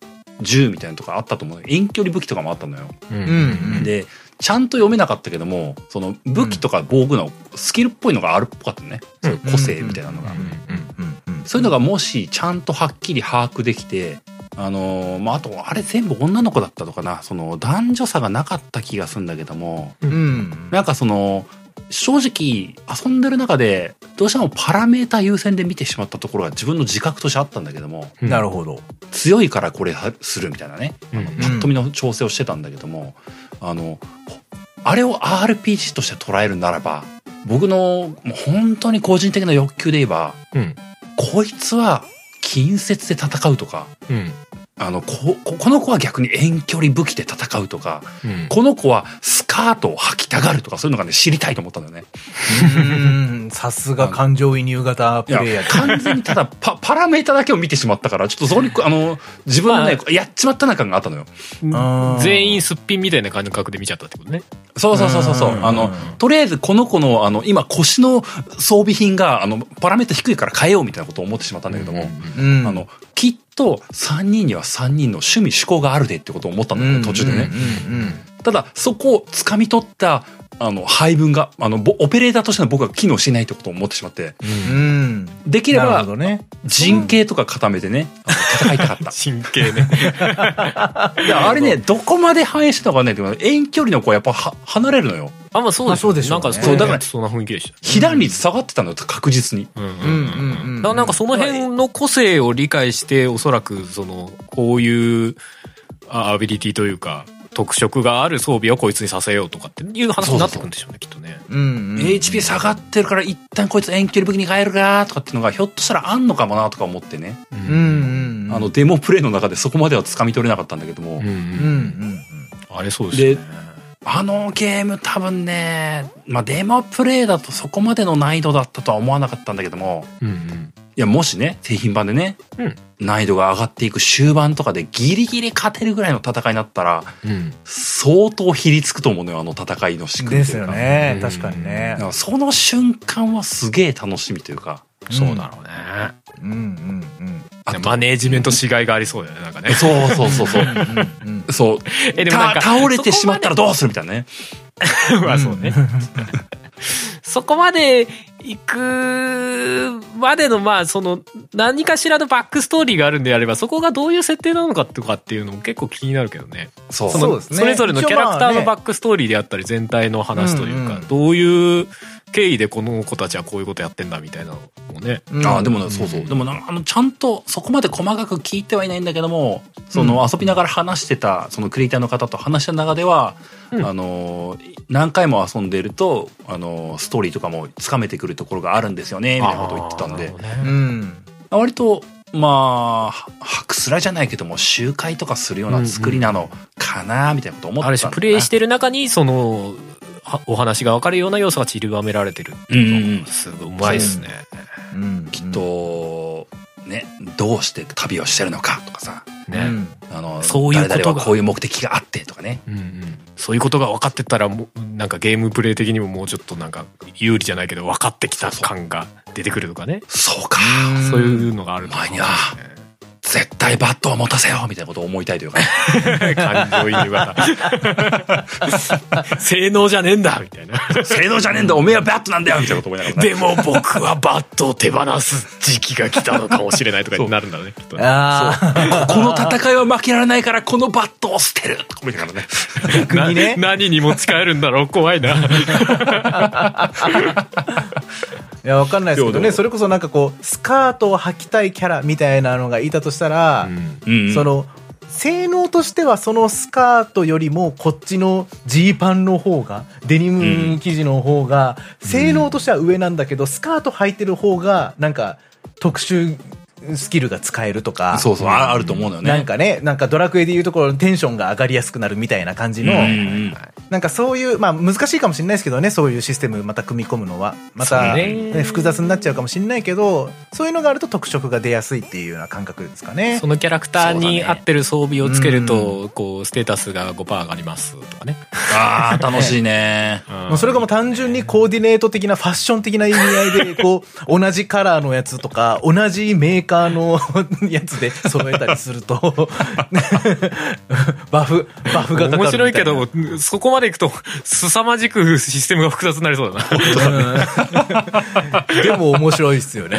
銃みたいなのとかあったと思う。遠距離武器とかもあったのよ。うん。うんでちゃんと読めなかったけどもその武器とか防具のスキルっぽいのがあるっぽかったのね、そういう個性みたいなのが、うんうんうん。そういうのがもしちゃんとはっきり把握できてあのーまああとあれ全部女の子だったのかな。その男女差がなかった気がするんだけども。うん。なんかその正直遊んでる中でどうしてもパラメータ優先で見てしまったところが自分の自覚としてあったんだけども。うん。なるほど。強いからこれするみたいなね。うん。パッと見の調整をしてたんだけども。あのあれを RPG として捉えるならば僕のもう本当に個人的な欲求で言えばうん。こいつは近接で戦うとかうん。あのこここの子は逆に遠距離武器で戦うとかうん。この子はスカートを履きたがるとかそういうのがね知りたいと思ったんだよね。うん。さすが感情移入型プレイヤー。完全にただ パパラメータだけを見てしまったからちょっとそこにあの自分のね、やっちまったな感があったのよ。うん全員すっぴんみたいな感覚で見ちゃったってことね。そうそうそうそうそううんあのとりあえずこの子のあの今腰の装備品があのパラメータ低いから変えようみたいなことを思ってしまったんだけども、うん。あのきっと3人には3人の趣味趣向があるでってことを思ったんだよね途中でね。うんうんただそこを掴み取ったあの配分があのボオペレーターとしての僕は機能しないってことを思ってしまってうん。うん。できれなるほばどね。陣形とか固めてね戦いたかった。神経ね。いや、あれね、どこまで反映してたのかね、遠距離の子はやっぱは離れるのよ。あ、まあそうですまあそうでしょうんねなかそうだからそんな雰囲気でした。被弾率下がってたのよ、確実に。うんうんうん。だからなんかその辺の個性を理解して、おそらくその、こういうあアビリティというか、特色がある装備をこいつにさせようとかっていう話になってくるんでしょうね、きっとね。うんうん。HP 下がってるから一旦こいつ遠距離武器に変えるかとかっていうのがひょっとしたらあんのかもなとか思ってね、ううん。あのデモプレイの中でそこまでは掴み取れなかったんだけども、うんうんあれそうですよね。あのゲーム多分ね、まあデモプレイだとそこまでの難易度だったとは思わなかったんだけども、うんうん。いやもしね、製品版でね、うん難易度が上がっていく終盤とかでギリギリ勝てるぐらいの戦いになったら、うん。相当ひりつくと思うのよ、あの戦いの仕うん。組みです。よねう。ん確かにねその瞬間はすげえ楽しみというか、そうだろうね。うんうんうん。あとマネージメントしがいがありそうだよね、なんかね。そうそうそうそう。うんそう。え、でもなんか。た倒れてしまったらどうするみたいなね。まあそうね。そこまで行くまでの、まあその、何かしらのバックストーリーがあるんであれば、そこがどういう設定なのかとかっていうのも結構気になるけどね。そう。そうですねそれぞれのキャラクターのバックストーリーであったり、全体の話というか、どういう経緯でこの子たちはこういうことやってんだみたいなのもね。うんああ、でもね、そうそう。でもな、あの、ちゃんとそこまで細かく聞いてはいないんだけども、その遊びながら話してた、そのクリエイターの方と話した中では、うんあの、何回も遊んでると、あの、ストーリーとかもつかめてくるところがあるんですよね、みたいなことを言ってたんで、ね。ん。割と、まあ、白スラじゃないけども、集会とかするような作りなのかな、みたいなこと思ってたんだな。ある種プレイしてる中にそのはお話が分かるような要素が散りばめられてるっていうのがすごいうまいですね。うん。きっと、ね、どうして旅をしてるのかとかさ、うん、ね、あの、そういうことが。こういう目的があってとかね。うんうん、そういうことが分かってったらもうなんかゲームプレイ的にももうちょっとなんか有利じゃないけど分かってきた感が出てくるとかね。そうか。うんそういうのがあると思う前には絶対バットを持たせよみたいなことを思いたいというかね。感情移入型 性能じゃねえんだみたいな性能じゃねえんだ、おめえはバットなんだよみたいなこと思いながらね。でも僕はバットを手放す時期が来たのかもしれないとかになるんだろうねきっとねああ、この戦いは負けられないから、このバットを捨てるとか思いながらね。逆にね。な 何にも使えるんだろう怖いないや、わかんないですけどね、それこそなんかこう、スカートを履きたいキャラみたいなのがいたとしたら、うん。その、性能としてはそのスカートよりもこっちのジーパンの方が、デニム生地の方が、性能としては上なんだけど、スカート履いてる方が、なんか、特殊スキルが使えるとか、そうそう、ああると思うのよね。なんかね、なんかドラクエでいうところのテンションが上がりやすくなるみたいな感じの、なんかそういう、まあ難しいかもしれないですけどね、そういうシステムまた組み込むのは。また、ねね、複雑になっちゃうかもしれないけど、そういうのがあると特色が出やすいっていうような感覚ですかねそ。のキャラクターに合ってる装備をつけると、こうステータスが5%上がりますとかね、ああ、楽しいね。もうそれがもう単純にコーディネート的なファッション的な意味合いで、こう、同じカラーのやつとか、同じメーカーの やつで揃えたりすると、バフ、バフがかかるみたいな。面白いけど、そこまでいくと、凄まじくシステムが複雑になりそうだな。うんでも面白いっすよね。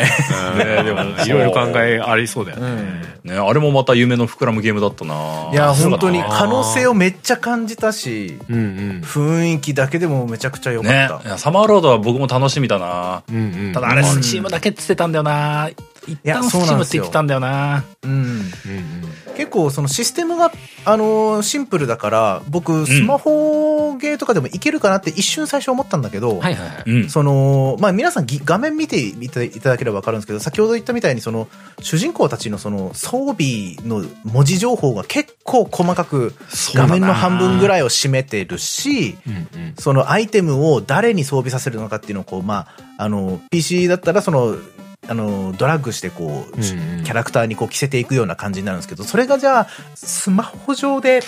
ねでも、いろいろ考えありそうだよね。ね、あれもまた夢の膨らむゲームだったないや、本当に可能性をめっちゃ感じたし、うんうん。雰囲気だけでもめちゃくちゃ良かねった。いやサマーロードは僕も楽しみだな。うんうん。ただあれうんスチームだけって言ってたんだよな。一や旦スチームって言ってたんだよな。うん。うんうん。結構そのシステムが、あのーシンプルだから、僕、スマホゲーとかでもいけるかなって一瞬最初思ったんだけど。その、まあ皆さんぎ画面見ていただければわかるんですけど、先ほど言ったみたいにその、主人公たちのその装備の文字情報が結構細かく画面の半分ぐらいを占めてるし、うんうん。そのアイテムを誰に装備させるのかっていうのをこう、まあ、あの、PC だったらその、あの、ドラッグしてこう、うんうんキャラクターにこう着せていくような感じになるんですけど、それがじゃあ、スマホ上で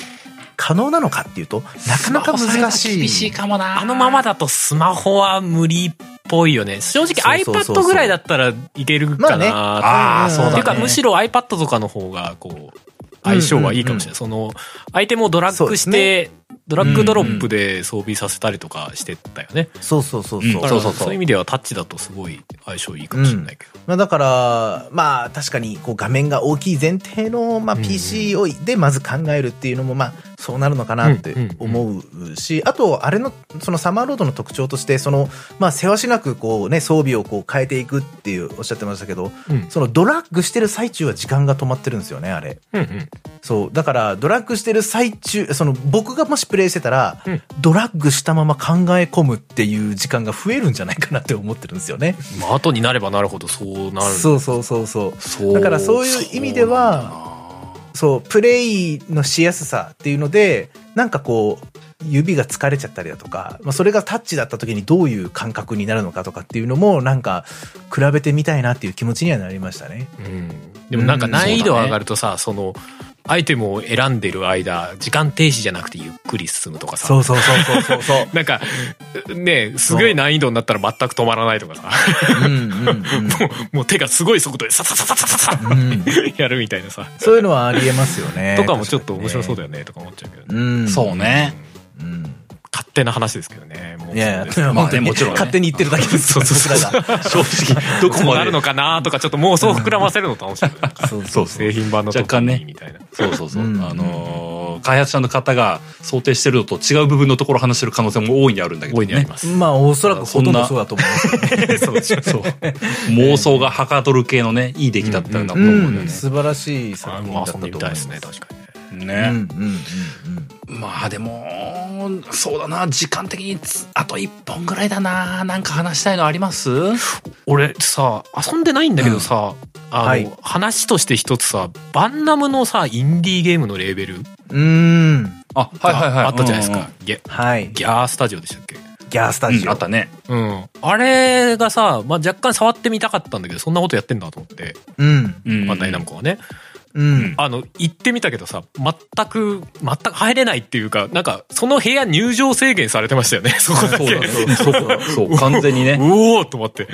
可能なのかっていうと、なかなか難しい。厳しいかもな。あのままだとスマホは無理っぽいよね。正直 iPad ぐらいだったらいけるかまあねなああ、そうだね。っていうか、むしろ iPad とかの方が、こう、相性はいいかもしれない。その、アイテムをドラッグして、ドラッグドロップで装備させたりとかしてたよね。そうそうそうそう。うんだからそうそうそういう意味ではタッチだとすごい相性いいかもしれないけど。まあだから、まあ確かにこう画面が大きい前提の、まあうん PC を、でまず考えるっていうのも、まあそうなるのかなって思うし、あと、あれの、そのサマーロードの特徴として、その、まあ、せわしなくこうね、装備をこう変えていくっていうおっしゃってましたけど、うんそのドラッグしてる最中は時間が止まってるんですよね、あれ。うんうんそう。だから、ドラッグしてる最中、その、僕がもしプレイしてたら、うんドラッグしたまま考え込むっていう時間が増えるんじゃないかなって思ってるんですよね。まあ後になればなるほどそうなるそうそうそうそう。そうだからそういう意味ではそう、プレイのしやすさっていうので、なんかこう、指が疲れちゃったりだとか、まあ、それがタッチだった時にどういう感覚になるのかとかっていうのも、なんか、比べてみたいなっていう気持ちにはなりましたね。うんでもなんか難易度上がるとさ、そのアイテムを選んでる間時間停止じゃなくてゆっくり進むとかさそうそうそうそうそうそう。なんかねすごい難易度になったら全く止まらないとかさうんうんうん。もうもう手がすごい速度でサササササササうん やるみたいなさそういうのはありえますよね。とかもちょっと面白そうだよ。よねとか思っちゃうけど、うん。そうね。うん。勝手な話ですけどね。もういやいや、まあねもちろんね。勝手に言ってるだけです。そうそうそう。正直、どこまで。なる。のかなとかちょっともうそう膨らませるの楽しいそうそう製品版の時若干ねにみたいな。そうそうそう。うん。あのー開発者の方が想定してるのと違う部分のところを話してる可能性も大いにあるんだけどね。大いにあり。ます、まあ、おそらくほとんどそうだと思います。そう そう。妄想がはかどる系のね、いい出来だったんだと思うよね。素晴らしい作あ品だったと思いますね確かにねね。うんうんうんまあでも、そうだな、時間的につあと一本ぐらいだな。なんか話したいのあります？俺さ遊んでないんだけどさ、あの、はい話として一つさバンナムのさインディーゲームのレーベルうん。うーん。あ、はいはいはい。あったじゃないですか、うんうんギャはい。ギャースタジオでしたっけ？ギャースタジオ。あったね。うんあれがさ、まあ、若干触ってみたかったんだけどそんなことやってんだと思ってうん。うんバンダイナムコはね、うん。あの行ってみたけどさ全く全く入れないっていうかなんかその部屋入場制限されてましたよね。そこだけ。そうだそうそうそう、完全にね、うおーと思って。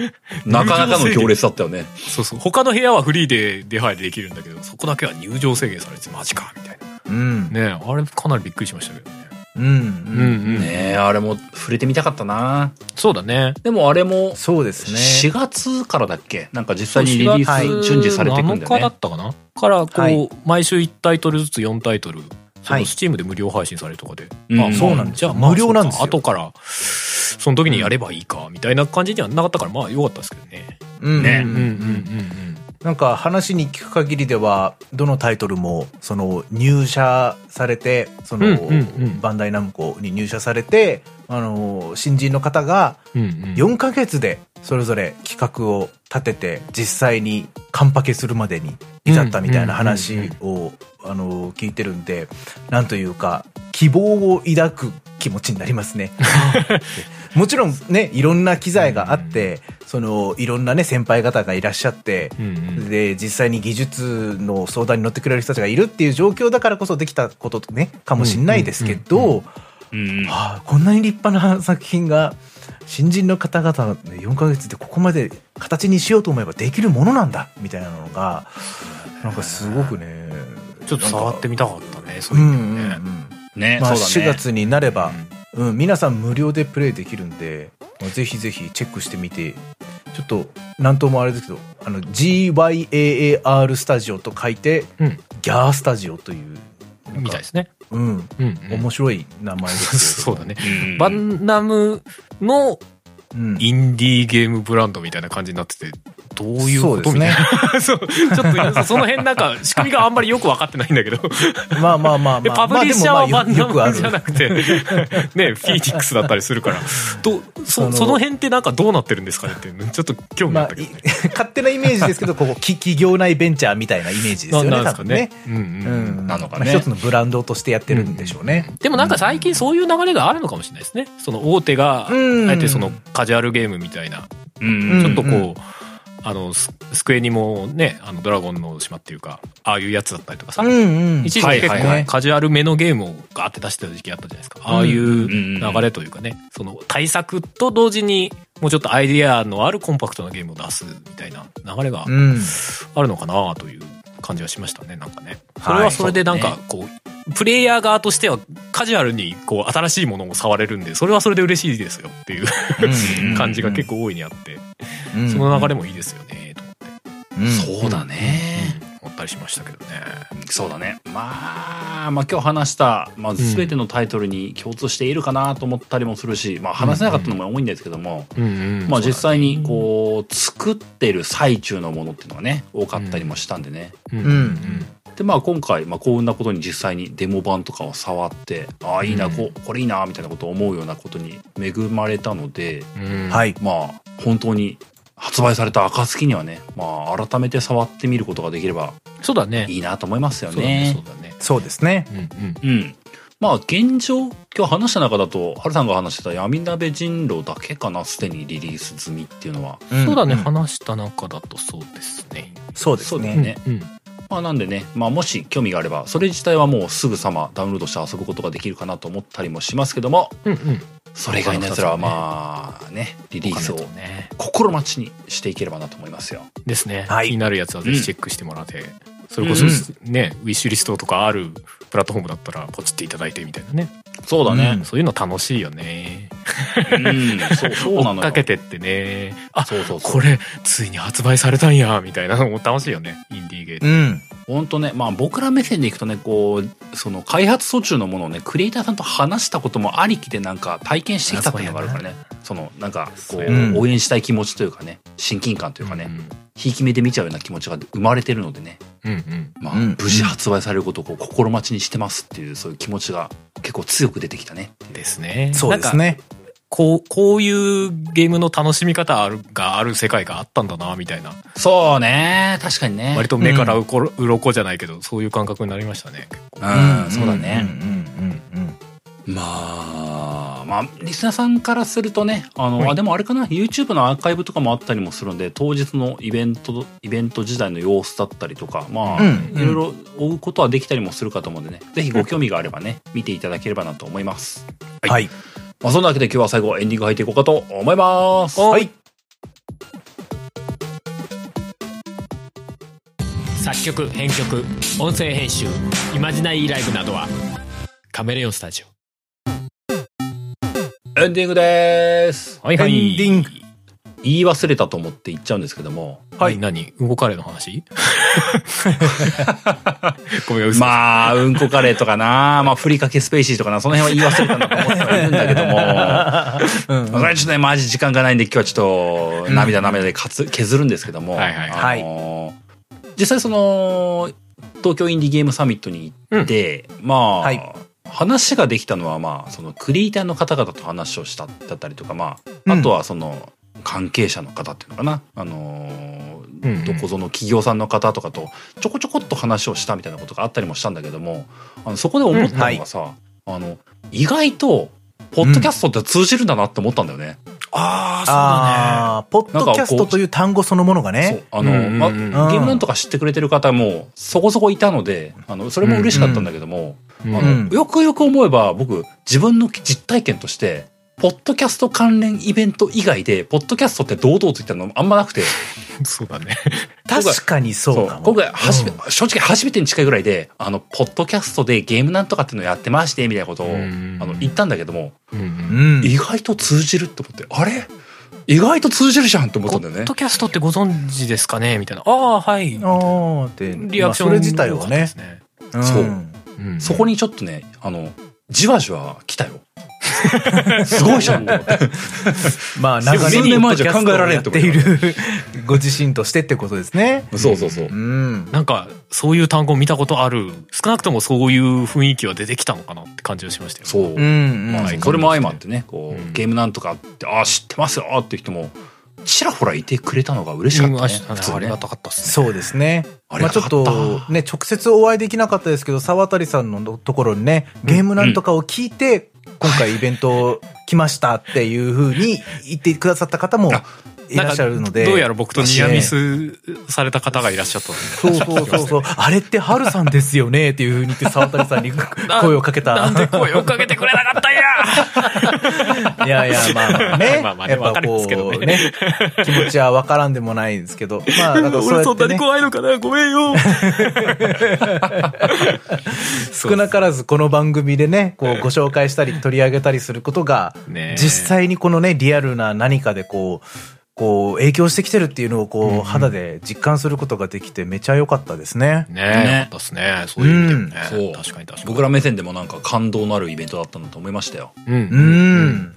なかなかの行列だったよね。そうそう。他の部屋はフリーで出入りできるんだけどそこだけは入場制限されてマジかみたいうん。なねあれかなりびっくりしましたけどねうん。うん。うんねえ、あれも触れてみたかったな。そうだね。でもあれも、そうですね。4月からだっけ？なんか実際にリリース順次されていくんだ7日だよね。ったかな？からこう、はい。毎週1タイトルずつ4タイトルそのはい。スチームで無料配信されるとかで、うん。あそうなんじゃあまあ無料なんですよ。後からその時にやればいいかみたいな感じにはなかったからまあ良かったですけどね。うん。ね。うんうんうんうんなんか話に聞く限りでは、どのタイトルも、その入社されて、その、バンダイナムコに入社されて、あの、新人の方がうんうん。うん4ヶ月でそれぞれ企画を立てて、実際にカンパケするまでに至ったみたいな話を、あの、聞いてるんで、なんというか、希望を抱く気持ちになりますね。もちろんね、いろんな機材があって、その、いろんなね、先輩方がいらっしゃって、うんうん。で、実際に技術の相談に乗ってくれる人たちがいるっていう状況だからこそできたことね、かもしんないですけど、こんなに立派な作品が、新人の方々で4ヶ月でここまで形にしようと思えばできるものなんだ、みたいなのが、なんかすごくね、ちょっと触ってみたかったねそうういうね。うんうん。ね、まあ、4そうだね。月になれば、うん、皆さん無料でプレイできるんで、まあぜひぜひチェックしてみて、ちょっと、なんともあれですけど、あの、GYAAR スタジオと書いて、うん。ギャースタジオという、みたいですね。うん、うんうん。面白い名前です そうだね。うんバンナムのうん。インディーゲームブランドみたいな感じになっててどういうことそうですねみたいな。そうちょっとその辺なんか仕組みがあんまりよく分かってないんだけど。まあまあまあでまあ。パブリッシャーはバンナムじゃなくて ねフィーニックスだったりするから。どそそのその辺ってなんかどうなってるんですかねってちょっと興味あまあったけどね、い 勝手なイメージですけど、ここ、き企業内ベンチャーみたいなイメージですよね、なんですかね。ね。うんうんうん。なのかね。まあ一つのブランドとしてやってるんでしょうね。でもなんか最近そういう流れがあるのかもしれないですね。その大手が、うん。あえてそのカジュアルゲームみたいな、うん。ちょっとこう、うんあの、ススクエニもね、あの、ドラゴンの島っていうか、ああいうやつだったりとかさ、うんうん。一時期結構カジュアルめのゲームをガーって出してた時期あったじゃないですか。ああいう流れというかね、その対策と同時に、もうちょっとアイディアのあるコンパクトなゲームを出すみたいな流れがうん。あるのかなという感じはしましたね、なんかね。そはいれはそれでなんかこう、プレイヤー側としてはカジュアルにこう新しいものを触れるんで、それはそれで嬉しいですよっていううん感じが結構大いにあって、うんその流れもいいですよね、と思って。うんそうだね。思ったりしましたけどね。そうだね。まあ、まあ今日話した、まあ全てのタイトルに共通しているかなと思ったりもするし、まあ話せなかったのも多いんですけども、うんうんまあ実際にこう、作ってる最中のものっていうのがね、多かったりもしたんでね。うんうんうんでまあ今回、まあ幸運なことに実際にデモ版とかを触って、ああいいな、うんここれいいな、みたいなことを思うようなことに恵まれたので、うんはい。まあ本当に発売された暁にはね、まあ改めて触ってみることができればそうだね。いいなと思いますよね。ねそう。だね。そうですね。うんうん。うん。まあ現状、今日話した中だと、ハルさんが話してた闇鍋人狼だけかな、すでにリリース済みっていうのは。んそうだね。ん話した中だとそうですね。そうですね。そうだよね。うん。まあなんでね、まあもし興味があれば、それ自体はもうすぐさまダウンロードして遊ぶことができるかなと思ったりもしますけども、うんうん。それ以外の奴らはまあね、リリースをね。心待ちにしていければなと思いますよ。ですね。はい気になるやつはぜひチェックしてもらって。それこそね、ウィッシュリストとかあるプラットフォームだったらポチっていただいてみたいなね。そうだね。そういうの楽しいよね。うん、そう、そうな追っ。かけてってね。あ、そうそうそう。これついに発売されたんや、みたいなのも楽しいよね。インディーゲーム。うん。本当ね、まあ僕ら目線でいくとね、こう、その開発途中のものをね、クリエイターさんと話したこともありきでなんか体験してきたっていうのがあるからね。その、なんか、こう、応援したい気持ちというかね、親近感というかね、ひいき目で見ちゃうような気持ちが生まれてるのでね、うんうん。まあ、うん無事発売されることをこう心待ちにしてますっていう、そういう気持ちが結構強く出てきたね。ですね。そうですね。こう、こういうゲームの楽しみ方あるがある世界があったんだな、みたいな。そうね、確かにね。割と目からうころ、鱗じゃないけど、そういう感覚になりましたね。結構うん、そうだね。うんうんうんまあ、まあ、リスナーさんからするとね、あの、はいあ、でもあれかな、YouTube のアーカイブとかもあったりもするので、当日のイベント、イベント時代の様子だったりとか、まあ、うんいろいろ追うことはできたりもするかと思うんでね、ぜひご興味があればね、見ていただければなと思います。うん。はい。まあ、そんなわけで今日は最後エンディング入っていこうかと思います。はい。作曲、編曲、音声編集、イマジナイーライブなどは、カメレオンスタジオ。エンディングです。はいエンディング。言い忘れたと思って言っちゃうんですけども、はい。何うんこカレーの話？ごめん、嘘。まあ、うんこカレーとかな、まあ、ふりかけスペーシーとかな、その辺は言い忘れたなと思ってはいるんだけども、うんまあそれはちょっとね、マジ時間がないんで今日はちょっと涙涙でかつ削るんですけども、はいはいはい。あのー実際その、東京インディーゲームサミットに行って、まあ、はい話ができたのはまあ、そのクリエイターの方々と話をしただったりとか、まあ、うんあとはその、関係者の方っていうのかな、あのどこぞの企業さんの方とかとちょこちょこっと話をしたみたいなことがあったりもしたんだけどもあのそこで思ったのがさ、あの意外とポッドキャストって通じるんだなって思ったんだよね。あああ、ポッドキャストという単語そのものがそう。ね。あの、うんうんうんまうん。ゲームなんとか知ってくれてる方もそこそこいたのであのそれも嬉しかったんだけども、よくよく思えば僕自分の実体験としてポッドキャスト関連イベント以外でポッドキャストって堂々と言ったのあんまなくて。そうだね。確かにそうかも。今回初め、うん正直初めてに近いぐらいで、あの、ポッドキャストでゲームなんとかっていうのをやってまして、みたいなことを、うんあの、言ったんだけども、うんうんうん。意外と通じるって思って、あれ？意外と通じるじゃんって思っポたんだよねッド。キャストってご存知ですかね？みたいな。ああ、はい。ああ、って、リアクションまあそれ自体は。ね。うんそううんそこにちょっとね、あの、じわじわ来たよ。すごいじゃんって思って。まあ、長数年前じゃ考えられんとているご自身としてってことですね。そうそうそうう。ん。なんか、そういう単語見たことある。少なくともそういう雰囲気は出てきたのかなって感じがしましたよ。そう。うん。うんまあうんそれも相まってね、こう、うんゲームなんとかって、ああ、知ってますよっていう人も、ちらほらいてくれたのが嬉しかったね。うんありがたかったっすね。そうですね。ありまあちょっとね、直接お会いできなかったですけど、沢渡さんのところにね、ゲームなんとかを聞いて、今回イベント来ましたっていうふうに言ってくださった方もいらっしゃるので。どうやら僕とニアミスされた方がいらっしゃったので。そうそうそうそう。あれってハルさんですよねっていうふうに言って沢渡さんに声をかけた。なんで声をかけてくれなかったんやいやいや、まあまあね。まあまあやっぱこうね、気持ちはわからんでもないんですけど。まあ、なんかそうやってね、怖いのかな？ごめんよ。少なからずこの番組でね、こうご紹介したり取り上げたりすることが、実際にこのね、リアルな何かでこう、こう影響してきてるっていうのをこう肌で実感することができてめちゃ良かったですね。ねねえ、よかったね。そういう意味でもね。そう確かに確かに。僕ら目線でもなんか感動のあるイベントだったんだと思いましたよ。うん。う。ん。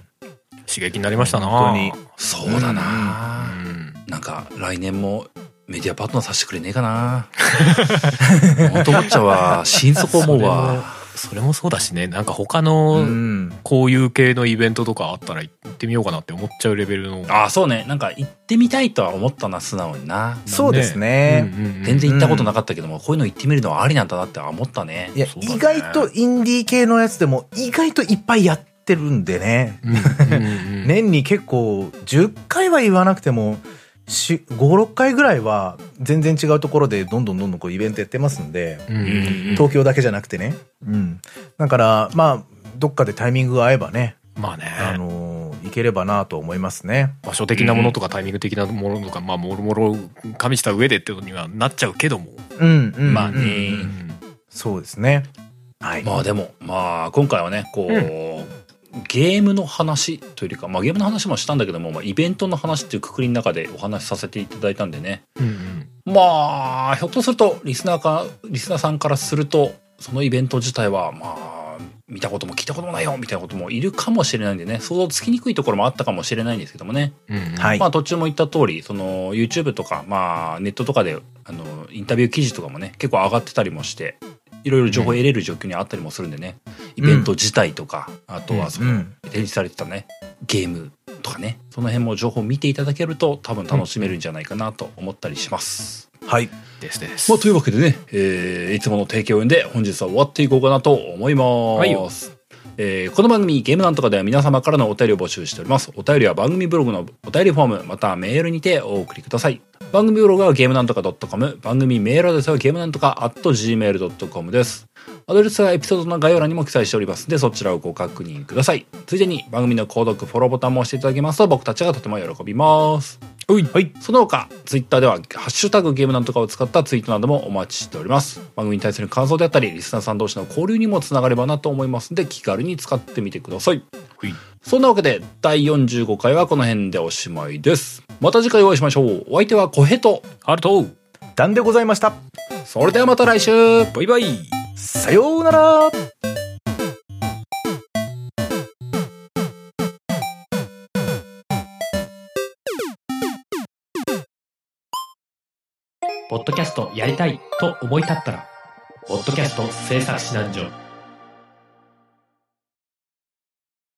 刺激になりましたな本当にそうだな、うん。なんか来年もメディアパートナーさせてくれねえかな 本当思っちゃうわ。心底思うわ。それもそうだしね、なんか他うのん。こういう系のイベントとかあったら行ってみようかなって思っちゃうレベルの。ああ、そうね。なんか行ってみたいとは思ったな、素直にな。そうですね。うんうんうん全然行ったことなかったけども、こういうの行ってみるのはありなんだなって思ったねい。や、ね意外とインディー系のやつでも意外といっぱいやってるんでね。うんうんうん 年に結構10回は言わなくても5、6回ぐらいは全然違うところでどんどんどんどんこうイベントやってますんで、東京だけじゃなくてね。うん。だから、まあ、どっかでタイミングが合えばね、まあね。あのー、いければなと思いますね。場所的なものとかタイミング的なものとか、まあ、もろもろ加味した上でってことにはなっちゃうけども。うん、うん。まあねそうですね。はい。まあでも、まあ今回はね、こう、ゲームの話というよりか、まあゲームの話もしたんだけども、まあイベントの話っていうくくりの中でお話しさせていただいたんでね。うんうん。まあ、ひょっとすると、リスナーか、リスナーさんからすると、そのイベント自体は、まあ、見たことも聞いたこともないよ、みたいなこともいるかもしれないんでね、想像つきにくいところもあったかもしれないんですけどもね。うんうん。はい。まあ途中も言った通り、その YouTube とか、まあネットとかで、あの、インタビュー記事とかもね、結構上がってたりもして、いろいろ情報得れる状況にあったりもするんでね、イベント自体とか、あとはその、うん展示されてたね、ゲームとかね、その辺も情報を見ていただけると多分楽しめるんじゃないかなと思ったりします。はい。ですです。まあというわけでね、えーいつもの提供を読んで本日は終わっていこうかなと思います。いよえーこの番組ゲームなんとかでは皆様からのお便りを募集しております。お便りは番組ブログのお便りフォーム、またはメールにてお送りください。番組ブログはゲームなんとか .com、番組メールアドレスはゲームなんとか .gmail.com です。アドレスはエピソードの概要欄にも記載しておりますので、そちらをご確認ください。ついでに番組の購読、フォローボタンも押していただけますと僕たちがとても喜びます。はい。その他、ツイッターでは、ハッシュタグゲームなんとかを使ったツイートなどもお待ちしております。番組に対する感想であったり、リスナーさん同士の交流にもつながればなと思いますので、気軽に使ってみてください。ほいそんなわけで、第45回はこの辺でおしまいです。また次回お会いしましょう。お相手は小ヘト。ハルトダンでございました。それではまた来週バイバイさようなら。ポッドキャストやりたいと思い立ったら、ポッドキャスト制作指南所。